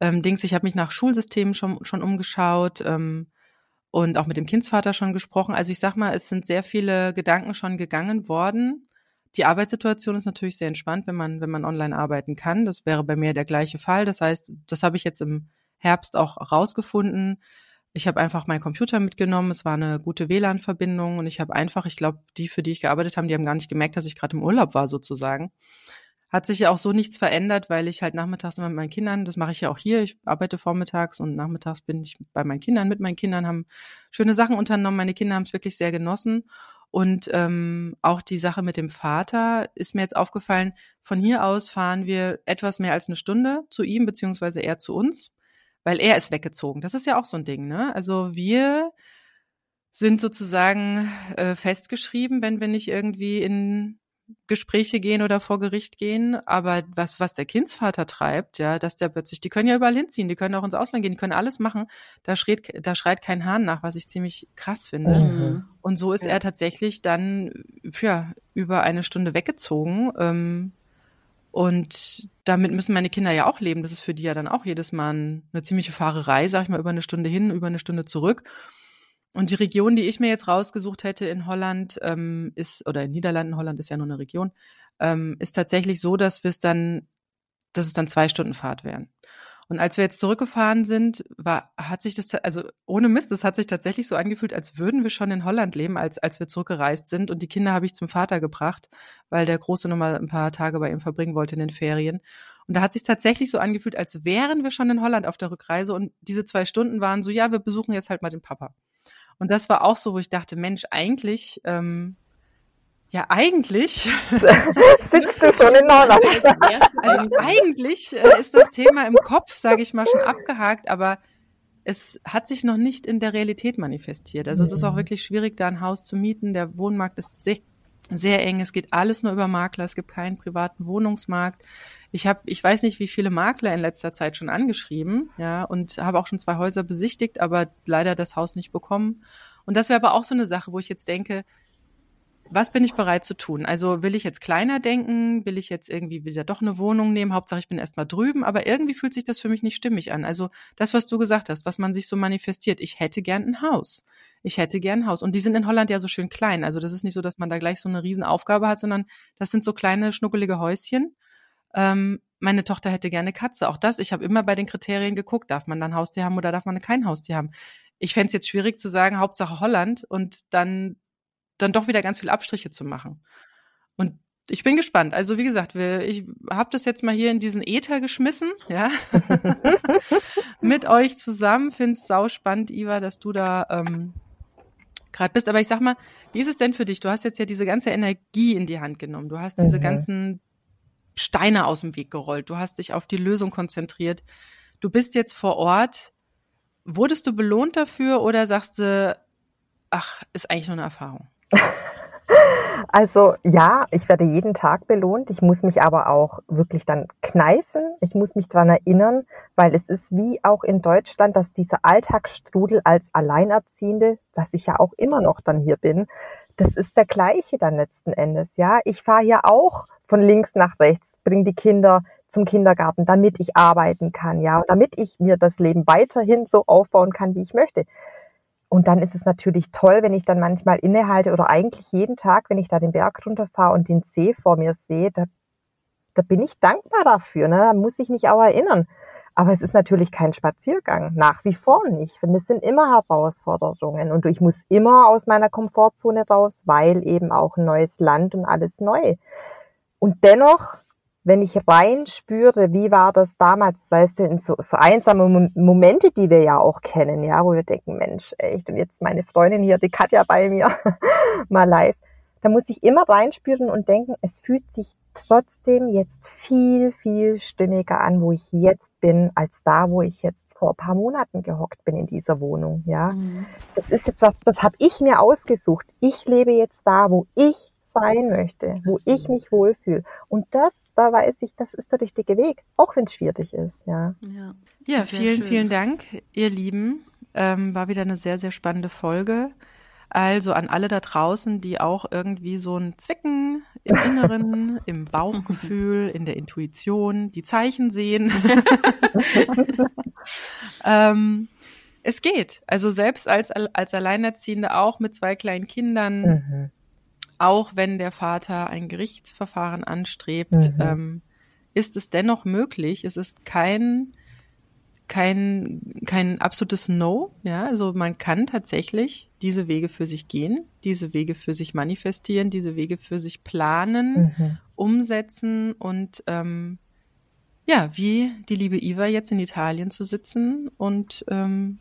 ähm, Dings. Ich habe mich nach Schulsystemen schon, schon umgeschaut ähm, und auch mit dem Kindsvater schon gesprochen. Also ich sag mal, es sind sehr viele Gedanken schon gegangen worden. Die Arbeitssituation ist natürlich sehr entspannt, wenn man, wenn man online arbeiten kann. Das wäre bei mir der gleiche Fall. Das heißt, das habe ich jetzt im Herbst auch rausgefunden. Ich habe einfach meinen Computer mitgenommen. Es war eine gute WLAN-Verbindung und ich habe einfach, ich glaube, die, für die ich gearbeitet habe, die haben gar nicht gemerkt, dass ich gerade im Urlaub war sozusagen. hat sich ja auch so nichts verändert, weil ich halt nachmittags immer mit meinen Kindern, das mache ich ja auch hier, ich arbeite vormittags und nachmittags bin ich bei meinen Kindern, mit meinen Kindern, haben schöne Sachen unternommen. Meine Kinder haben es wirklich sehr genossen. Und ähm, auch die Sache mit dem Vater ist mir jetzt aufgefallen, von hier aus fahren wir etwas mehr als eine Stunde zu ihm, beziehungsweise er zu uns, weil er ist weggezogen. Das ist ja auch so ein Ding, ne? Also wir sind sozusagen äh, festgeschrieben, wenn wir nicht irgendwie in Gespräche gehen oder vor Gericht gehen, aber was, was der Kindsvater treibt, ja, dass der plötzlich, die können ja überall hinziehen, die können auch ins Ausland gehen, die können alles machen, da schreit, da schreit kein Hahn nach, was ich ziemlich krass finde. Mhm. Und so ist ja. er tatsächlich dann, ja, über eine Stunde weggezogen, ähm, und damit müssen meine Kinder ja auch leben. Das ist für die ja dann auch jedes Mal eine ziemliche Fahrerei, sag ich mal, über eine Stunde hin, über eine Stunde zurück. Und die Region, die ich mir jetzt rausgesucht hätte in Holland, ähm, ist, oder in Niederlanden, Holland ist ja nur eine Region, ähm, ist tatsächlich so, dass wir es dann, dass es dann zwei Stunden Fahrt wären. Und als wir jetzt zurückgefahren sind, war, hat sich das, also ohne Mist, das hat sich tatsächlich so angefühlt, als würden wir schon in Holland leben, als, als wir zurückgereist sind. Und die Kinder habe ich zum Vater gebracht, weil der Große noch mal ein paar Tage bei ihm verbringen wollte in den Ferien. Und da hat sich tatsächlich so angefühlt, als wären wir schon in Holland auf der Rückreise. Und diese zwei Stunden waren so, ja, wir besuchen jetzt halt mal den Papa. Und das war auch so, wo ich dachte, Mensch, eigentlich, ähm, ja, eigentlich [LAUGHS] sitzt du schon in Holland. [LAUGHS] also eigentlich äh, ist das Thema im Kopf, sage ich mal, schon abgehakt, aber es hat sich noch nicht in der Realität manifestiert. Also mhm. es ist auch mhm. wirklich schwierig, da ein Haus zu mieten. Der Wohnmarkt ist sehr, sehr eng. Es geht alles nur über Makler. Es gibt keinen privaten Wohnungsmarkt. Ich habe, ich weiß nicht, wie viele Makler in letzter Zeit schon angeschrieben, ja, und habe auch schon zwei Häuser besichtigt, aber leider das Haus nicht bekommen. Und das wäre aber auch so eine Sache, wo ich jetzt denke, was bin ich bereit zu tun? Also will ich jetzt kleiner denken? Will ich jetzt irgendwie wieder doch eine Wohnung nehmen? Hauptsache ich bin erstmal drüben, aber irgendwie fühlt sich das für mich nicht stimmig an. Also das, was du gesagt hast, was man sich so manifestiert. Ich hätte gern ein Haus. Ich hätte gern ein Haus. Und die sind in Holland ja so schön klein. Also das ist nicht so, dass man da gleich so eine Riesenaufgabe hat, sondern das sind so kleine, schnuckelige Häuschen ähm, meine Tochter hätte gerne Katze. Auch das, ich habe immer bei den Kriterien geguckt, darf man dann Haustier haben oder darf man kein Haustier haben. Ich fände es jetzt schwierig zu sagen, Hauptsache Holland und dann, dann doch wieder ganz viel Abstriche zu machen. Und ich bin gespannt. Also wie gesagt, wir, ich habe das jetzt mal hier in diesen Äther geschmissen, ja, [LAUGHS] mit euch zusammen. Find's sau spannend, Iva, dass du da ähm, gerade bist. Aber ich sag mal, wie ist es denn für dich? Du hast jetzt ja diese ganze Energie in die Hand genommen. Du hast diese mhm. ganzen Steine aus dem Weg gerollt. Du hast dich auf die Lösung konzentriert. Du bist jetzt vor Ort. Wurdest du belohnt dafür oder sagst du, ach, ist eigentlich nur eine Erfahrung? [LAUGHS] Also ja, ich werde jeden Tag belohnt. Ich muss mich aber auch wirklich dann kneifen. Ich muss mich dran erinnern, weil es ist wie auch in Deutschland, dass dieser Alltagsstrudel als Alleinerziehende, was ich ja auch immer noch dann hier bin, das ist der gleiche dann letzten Endes. Ja, ich fahre hier auch von links nach rechts, bringe die Kinder zum Kindergarten, damit ich arbeiten kann, ja, und damit ich mir das Leben weiterhin so aufbauen kann, wie ich möchte. Und dann ist es natürlich toll, wenn ich dann manchmal innehalte oder eigentlich jeden Tag, wenn ich da den Berg runterfahre und den See vor mir sehe, da, da bin ich dankbar dafür. Ne? Da muss ich mich auch erinnern. Aber es ist natürlich kein Spaziergang, nach wie vor nicht. Und es sind immer Herausforderungen und ich muss immer aus meiner Komfortzone raus, weil eben auch ein neues Land und alles neu. Und dennoch, wenn ich rein spüre, wie war das damals, weißt du, in so, so einsame Momente, die wir ja auch kennen, ja, wo wir denken, Mensch, echt, und jetzt meine Freundin hier, die Katja bei mir, [LAUGHS] mal live, da muss ich immer reinspüren und denken, es fühlt sich trotzdem jetzt viel, viel stimmiger an, wo ich jetzt bin, als da, wo ich jetzt vor ein paar Monaten gehockt bin in dieser Wohnung. Ja, mhm. das ist jetzt was, das habe ich mir ausgesucht. Ich lebe jetzt da, wo ich sein möchte, wo ich mich wohlfühle. Und das, da weiß ich, das ist der richtige Weg, auch wenn es schwierig ist. Ja, ja, ja vielen, schön. vielen Dank, ihr Lieben. Ähm, war wieder eine sehr, sehr spannende Folge. Also an alle da draußen, die auch irgendwie so ein Zwicken im Inneren, [LAUGHS] im Bauchgefühl, in der Intuition, die Zeichen sehen. [LAUGHS] ähm, es geht. Also selbst als, als Alleinerziehende auch mit zwei kleinen Kindern, mhm. Auch wenn der Vater ein Gerichtsverfahren anstrebt, mhm. ähm, ist es dennoch möglich. Es ist kein kein, kein absolutes No, ja, also man kann tatsächlich diese Wege für sich gehen, diese Wege für sich manifestieren, diese Wege für sich planen, mhm. umsetzen und ähm, ja, wie die liebe Iva jetzt in Italien zu sitzen und ähm,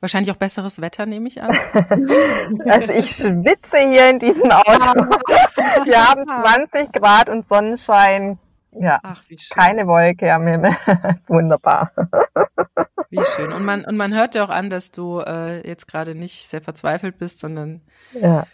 wahrscheinlich auch besseres Wetter, nehme ich an. [LAUGHS] also ich schwitze hier in diesem Auto. Wir haben 20 Grad und Sonnenschein. Ja, Ach, keine Wolke am Himmel. [LAUGHS] Wunderbar. Wie schön. Und man, und man hört ja auch an, dass du äh, jetzt gerade nicht sehr verzweifelt bist, sondern ja.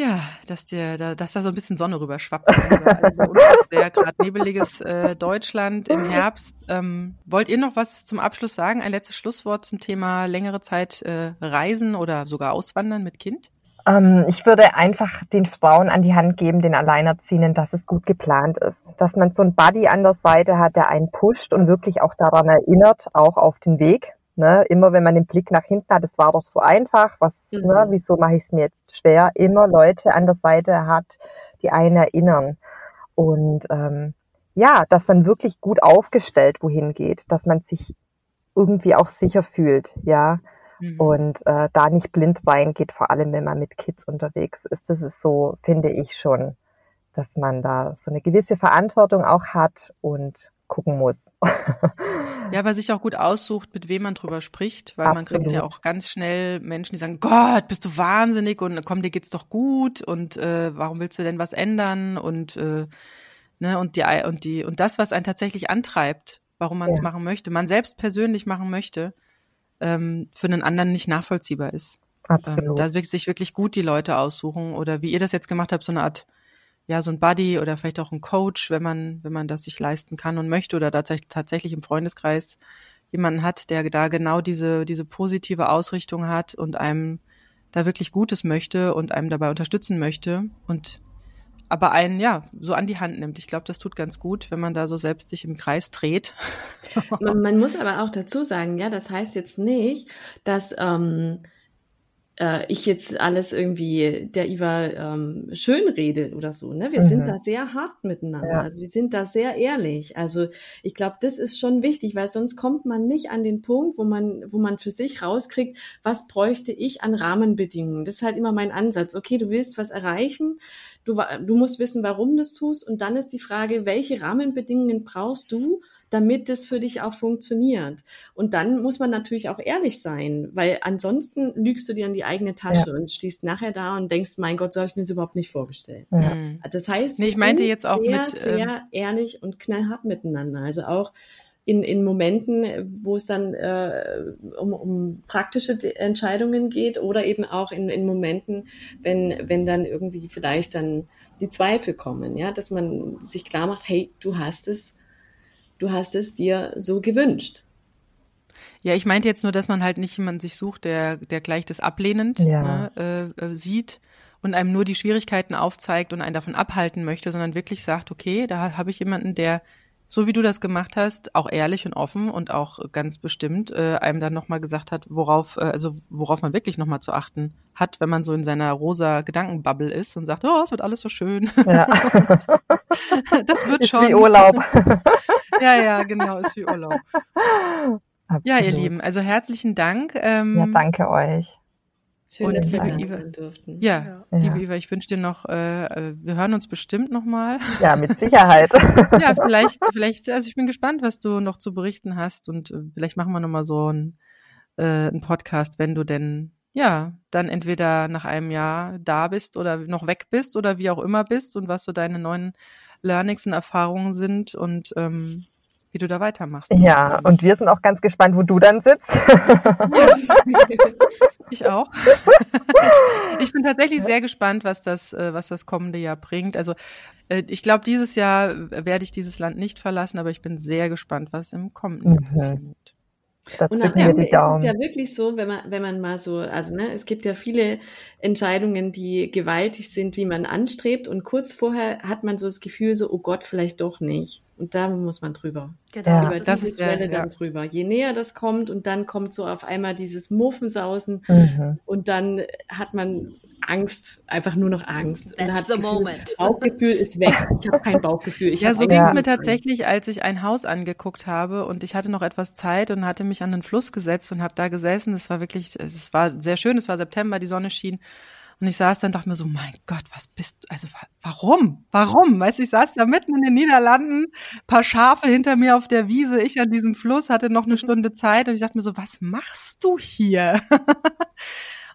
Ja, dass dir da, dass da so ein bisschen Sonne rüber schwappt. Also bei uns ist sehr gerade nebeliges äh, Deutschland im Herbst. Ähm, wollt ihr noch was zum Abschluss sagen? Ein letztes Schlusswort zum Thema längere Zeit äh, Reisen oder sogar Auswandern mit Kind? Ähm, ich würde einfach den Frauen an die Hand geben, den Alleinerziehenden, dass es gut geplant ist. Dass man so einen Buddy an der Seite hat, der einen pusht und wirklich auch daran erinnert, auch auf den Weg Ne? Immer wenn man den Blick nach hinten hat, es war doch so einfach, was, mhm. ne, wieso mache ich es mir jetzt schwer? Immer Leute an der Seite hat, die einen erinnern. Und ähm, ja, dass man wirklich gut aufgestellt wohin geht, dass man sich irgendwie auch sicher fühlt, ja. Mhm. Und äh, da nicht blind reingeht, vor allem wenn man mit Kids unterwegs ist. Das ist so, finde ich schon, dass man da so eine gewisse Verantwortung auch hat und gucken muss. [LAUGHS] ja, weil sich auch gut aussucht, mit wem man drüber spricht, weil Absolut. man kriegt ja auch ganz schnell Menschen, die sagen, Gott, bist du wahnsinnig und komm, dir geht's doch gut und äh, warum willst du denn was ändern und äh, ne und die und die und das, was einen tatsächlich antreibt, warum man es ja. machen möchte, man selbst persönlich machen möchte, ähm, für einen anderen nicht nachvollziehbar ist. Ähm, Absolut. Ähm, da sich wirklich gut die Leute aussuchen oder wie ihr das jetzt gemacht habt, so eine Art ja, so ein Buddy oder vielleicht auch ein Coach, wenn man, wenn man das sich leisten kann und möchte oder tatsächlich, tatsächlich im Freundeskreis jemanden hat, der da genau diese, diese positive Ausrichtung hat und einem da wirklich Gutes möchte und einem dabei unterstützen möchte und aber einen ja so an die Hand nimmt. Ich glaube, das tut ganz gut, wenn man da so selbst sich im Kreis dreht. man, man muss aber auch dazu sagen, ja, das heißt jetzt nicht, dass ähm, äh, ich jetzt alles irgendwie der Iva ähm, schön rede oder so. Ne? Wir mhm. sind da sehr hart miteinander. Ja. Also wir sind da sehr ehrlich. Also ich glaube, das ist schon wichtig, weil sonst kommt man nicht an den Punkt, wo man, wo man für sich rauskriegt, was bräuchte ich an Rahmenbedingungen. Das ist halt immer mein Ansatz. Okay, du willst was erreichen, du, du musst wissen, warum du es tust. Und dann ist die Frage, welche Rahmenbedingungen brauchst du, damit es für dich auch funktioniert. Und dann muss man natürlich auch ehrlich sein, weil ansonsten lügst du dir an die eigene Tasche ja. und stehst nachher da und denkst, mein Gott, so habe ich mir das überhaupt nicht vorgestellt. Ja. Das heißt, nee, ich meinte jetzt auch sehr, mit, sehr ähm, ehrlich und knallhart miteinander. Also auch in, in Momenten, wo es dann äh, um, um praktische Entscheidungen geht oder eben auch in, in Momenten, wenn, wenn dann irgendwie vielleicht dann die Zweifel kommen, ja, dass man sich klar macht, hey, du hast es du hast es dir so gewünscht. Ja, ich meinte jetzt nur, dass man halt nicht jemanden sich sucht, der, der gleich das ablehnend ja. ne, äh, äh, sieht und einem nur die Schwierigkeiten aufzeigt und einen davon abhalten möchte, sondern wirklich sagt, okay, da habe ich jemanden, der so wie du das gemacht hast, auch ehrlich und offen und auch ganz bestimmt äh, einem dann nochmal gesagt hat, worauf, äh, also worauf man wirklich nochmal zu achten hat, wenn man so in seiner rosa Gedankenbubble ist und sagt, oh, es wird alles so schön. Ja. [LAUGHS] das wird ist schon. Wie Urlaub. [LAUGHS] ja, ja, genau, ist wie Urlaub. Absolut. Ja, ihr Lieben, also herzlichen Dank. Ähm, ja, danke euch. Schön, und dass wir liebe Iva, durften. Ja, ja, liebe Iva, ich wünsche dir noch, äh, äh, wir hören uns bestimmt nochmal. Ja, mit [LAUGHS] Sicherheit. ja, vielleicht, vielleicht, also ich bin gespannt, was du noch zu berichten hast und äh, vielleicht machen wir nochmal so ein, äh, einen Podcast, wenn du denn, ja, dann entweder nach einem Jahr da bist oder noch weg bist oder wie auch immer bist und was so deine neuen Learnings und Erfahrungen sind und ähm, wie du da weitermachst. Ja, und wir sind auch ganz gespannt, wo du dann sitzt. [LAUGHS] ich auch. [LAUGHS] ich bin tatsächlich sehr gespannt, was das, äh, was das kommende Jahr bringt. Also äh, ich glaube, dieses Jahr werde ich dieses Land nicht verlassen, aber ich bin sehr gespannt, was im kommenden Jahr mhm. passieren wird. Das und am Ende ist es ja wirklich so, wenn man, wenn man mal so, also ne, es gibt ja viele Entscheidungen, die gewaltig sind, wie man anstrebt und kurz vorher hat man so das Gefühl so, oh Gott, vielleicht doch nicht. Und da muss man drüber. Genau, ja, Über das ist Schwelle ja. dann drüber. Je näher das kommt und dann kommt so auf einmal dieses Muffensausen mhm. und dann hat man Angst, einfach nur noch Angst. That's und hat the Gefühl, moment. [LAUGHS] Bauchgefühl ist weg. Ich habe kein Bauchgefühl. Ich Ja, so ging es Ja. mir tatsächlich, als ich ein Haus angeguckt habe und ich hatte noch etwas Zeit und hatte mich an den Fluss gesetzt und habe da gesessen. Es war wirklich, es war sehr schön, es war September, die Sonne schien. Und ich saß dann dachte mir so, mein Gott, was bist du, also wa- warum? Warum? Weißt du, ich saß da mitten in den Niederlanden, paar Schafe hinter mir auf der Wiese, ich an diesem Fluss, hatte noch eine Stunde Zeit und ich dachte mir so, was machst du hier? [LAUGHS]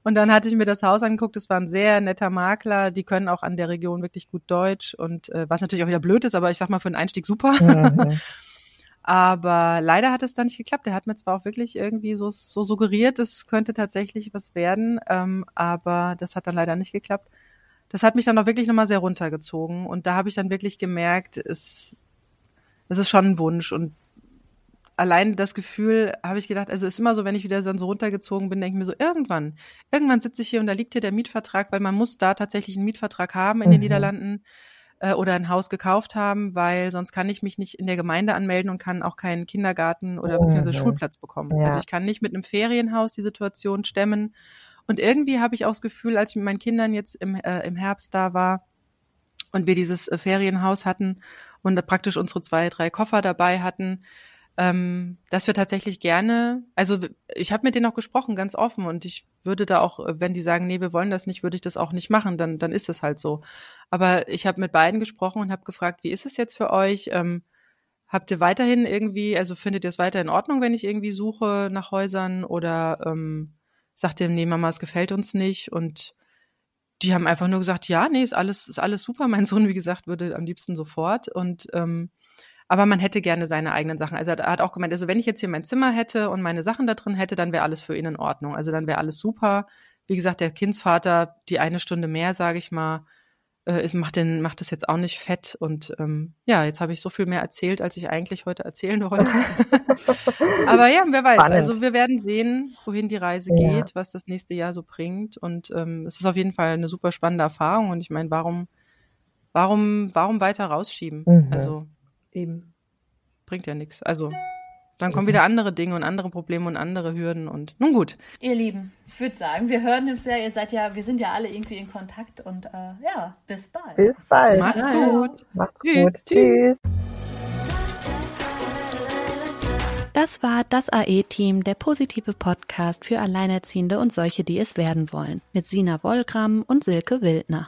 Und dann hatte ich mir das Haus angeguckt. Es war ein sehr netter Makler. Die können auch an der Region wirklich gut Deutsch und äh, was natürlich auch wieder blöd ist, aber ich sag mal für den Einstieg super. Mhm. [LAUGHS] aber leider hat es dann nicht geklappt. Der hat mir zwar auch wirklich irgendwie so, so suggeriert, es könnte tatsächlich was werden, ähm, aber das hat dann leider nicht geklappt. Das hat mich dann auch wirklich nochmal sehr runtergezogen und da habe ich dann wirklich gemerkt, es, es ist schon ein Wunsch und allein das Gefühl habe ich gedacht, also ist immer so, wenn ich wieder dann so runtergezogen bin, denke ich mir so, irgendwann, irgendwann sitze ich hier und da liegt hier der Mietvertrag, weil man muss da tatsächlich einen Mietvertrag haben in den Mhm. Niederlanden äh, oder ein Haus gekauft haben, weil sonst kann ich mich nicht in der Gemeinde anmelden und kann auch keinen Kindergarten oder beziehungsweise Mhm. Schulplatz bekommen. Ja. Also ich kann nicht mit einem Ferienhaus die Situation stemmen. Und irgendwie habe ich auch das Gefühl, als ich mit meinen Kindern jetzt im, äh, im Herbst da war und wir dieses äh, Ferienhaus hatten und da praktisch unsere zwei, drei Koffer dabei hatten, ähm, dass wir tatsächlich gerne, also ich habe mit denen auch gesprochen, ganz offen und ich würde da auch, äh, wenn die sagen, nee, wir wollen das nicht, würde ich das auch nicht machen, dann, dann ist es halt so. Aber ich habe mit beiden gesprochen und habe gefragt, wie ist es jetzt für euch? Ähm, habt ihr weiterhin irgendwie, also findet ihr es weiter in Ordnung, wenn ich irgendwie suche nach Häusern oder ähm, sagt ihr, nee, Mama, es gefällt uns nicht und die haben einfach nur gesagt, ja, nee, ist alles, ist alles super. [LAUGHS] Mein Sohn, wie gesagt, würde am liebsten sofort und ähm, aber man hätte gerne seine eigenen Sachen. Also er hat auch gemeint, also wenn ich jetzt hier mein Zimmer hätte und meine Sachen da drin hätte, dann wäre alles für ihn in Ordnung. Also dann wäre alles super. Wie gesagt, der Kindsvater, die eine Stunde mehr, sage ich mal, äh, macht, den, macht das jetzt auch nicht fett. Und ähm, ja, jetzt habe ich so viel mehr erzählt, als ich eigentlich heute erzählen wollte. [LAUGHS] Aber ja, wer weiß. Spannend. Also wir werden sehen, wohin die Reise Ja. geht, was das nächste Jahr so bringt. Und ähm, es ist auf jeden Fall eine super spannende Erfahrung. Und ich meine, warum, warum, warum weiter rausschieben? Mhm. Also Eben. bringt ja nichts. Also dann kommen wieder andere Dinge und andere Probleme und andere Hürden und nun gut. Ihr Lieben, ich würde sagen, wir hören uns ja, ihr seid ja, wir sind ja alle irgendwie in Kontakt und äh, ja, bis bald. Bis bald. Macht's Ja. gut. Macht's Tschüss. gut. Tschüss. Das war das AE-Team, der positive Podcast für Alleinerziehende und solche, die es werden wollen, mit Sina Wollgramm und Silke Wildner.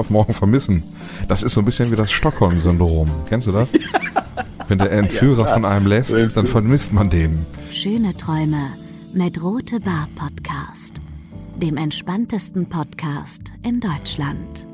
auf morgen vermissen. Das ist so ein bisschen wie das Stockholm-Syndrom. Kennst du das? Wenn der Entführer von einem lässt, dann vermisst man den. Schöne Träume mit Rote Bar Podcast, dem entspanntesten Podcast in Deutschland.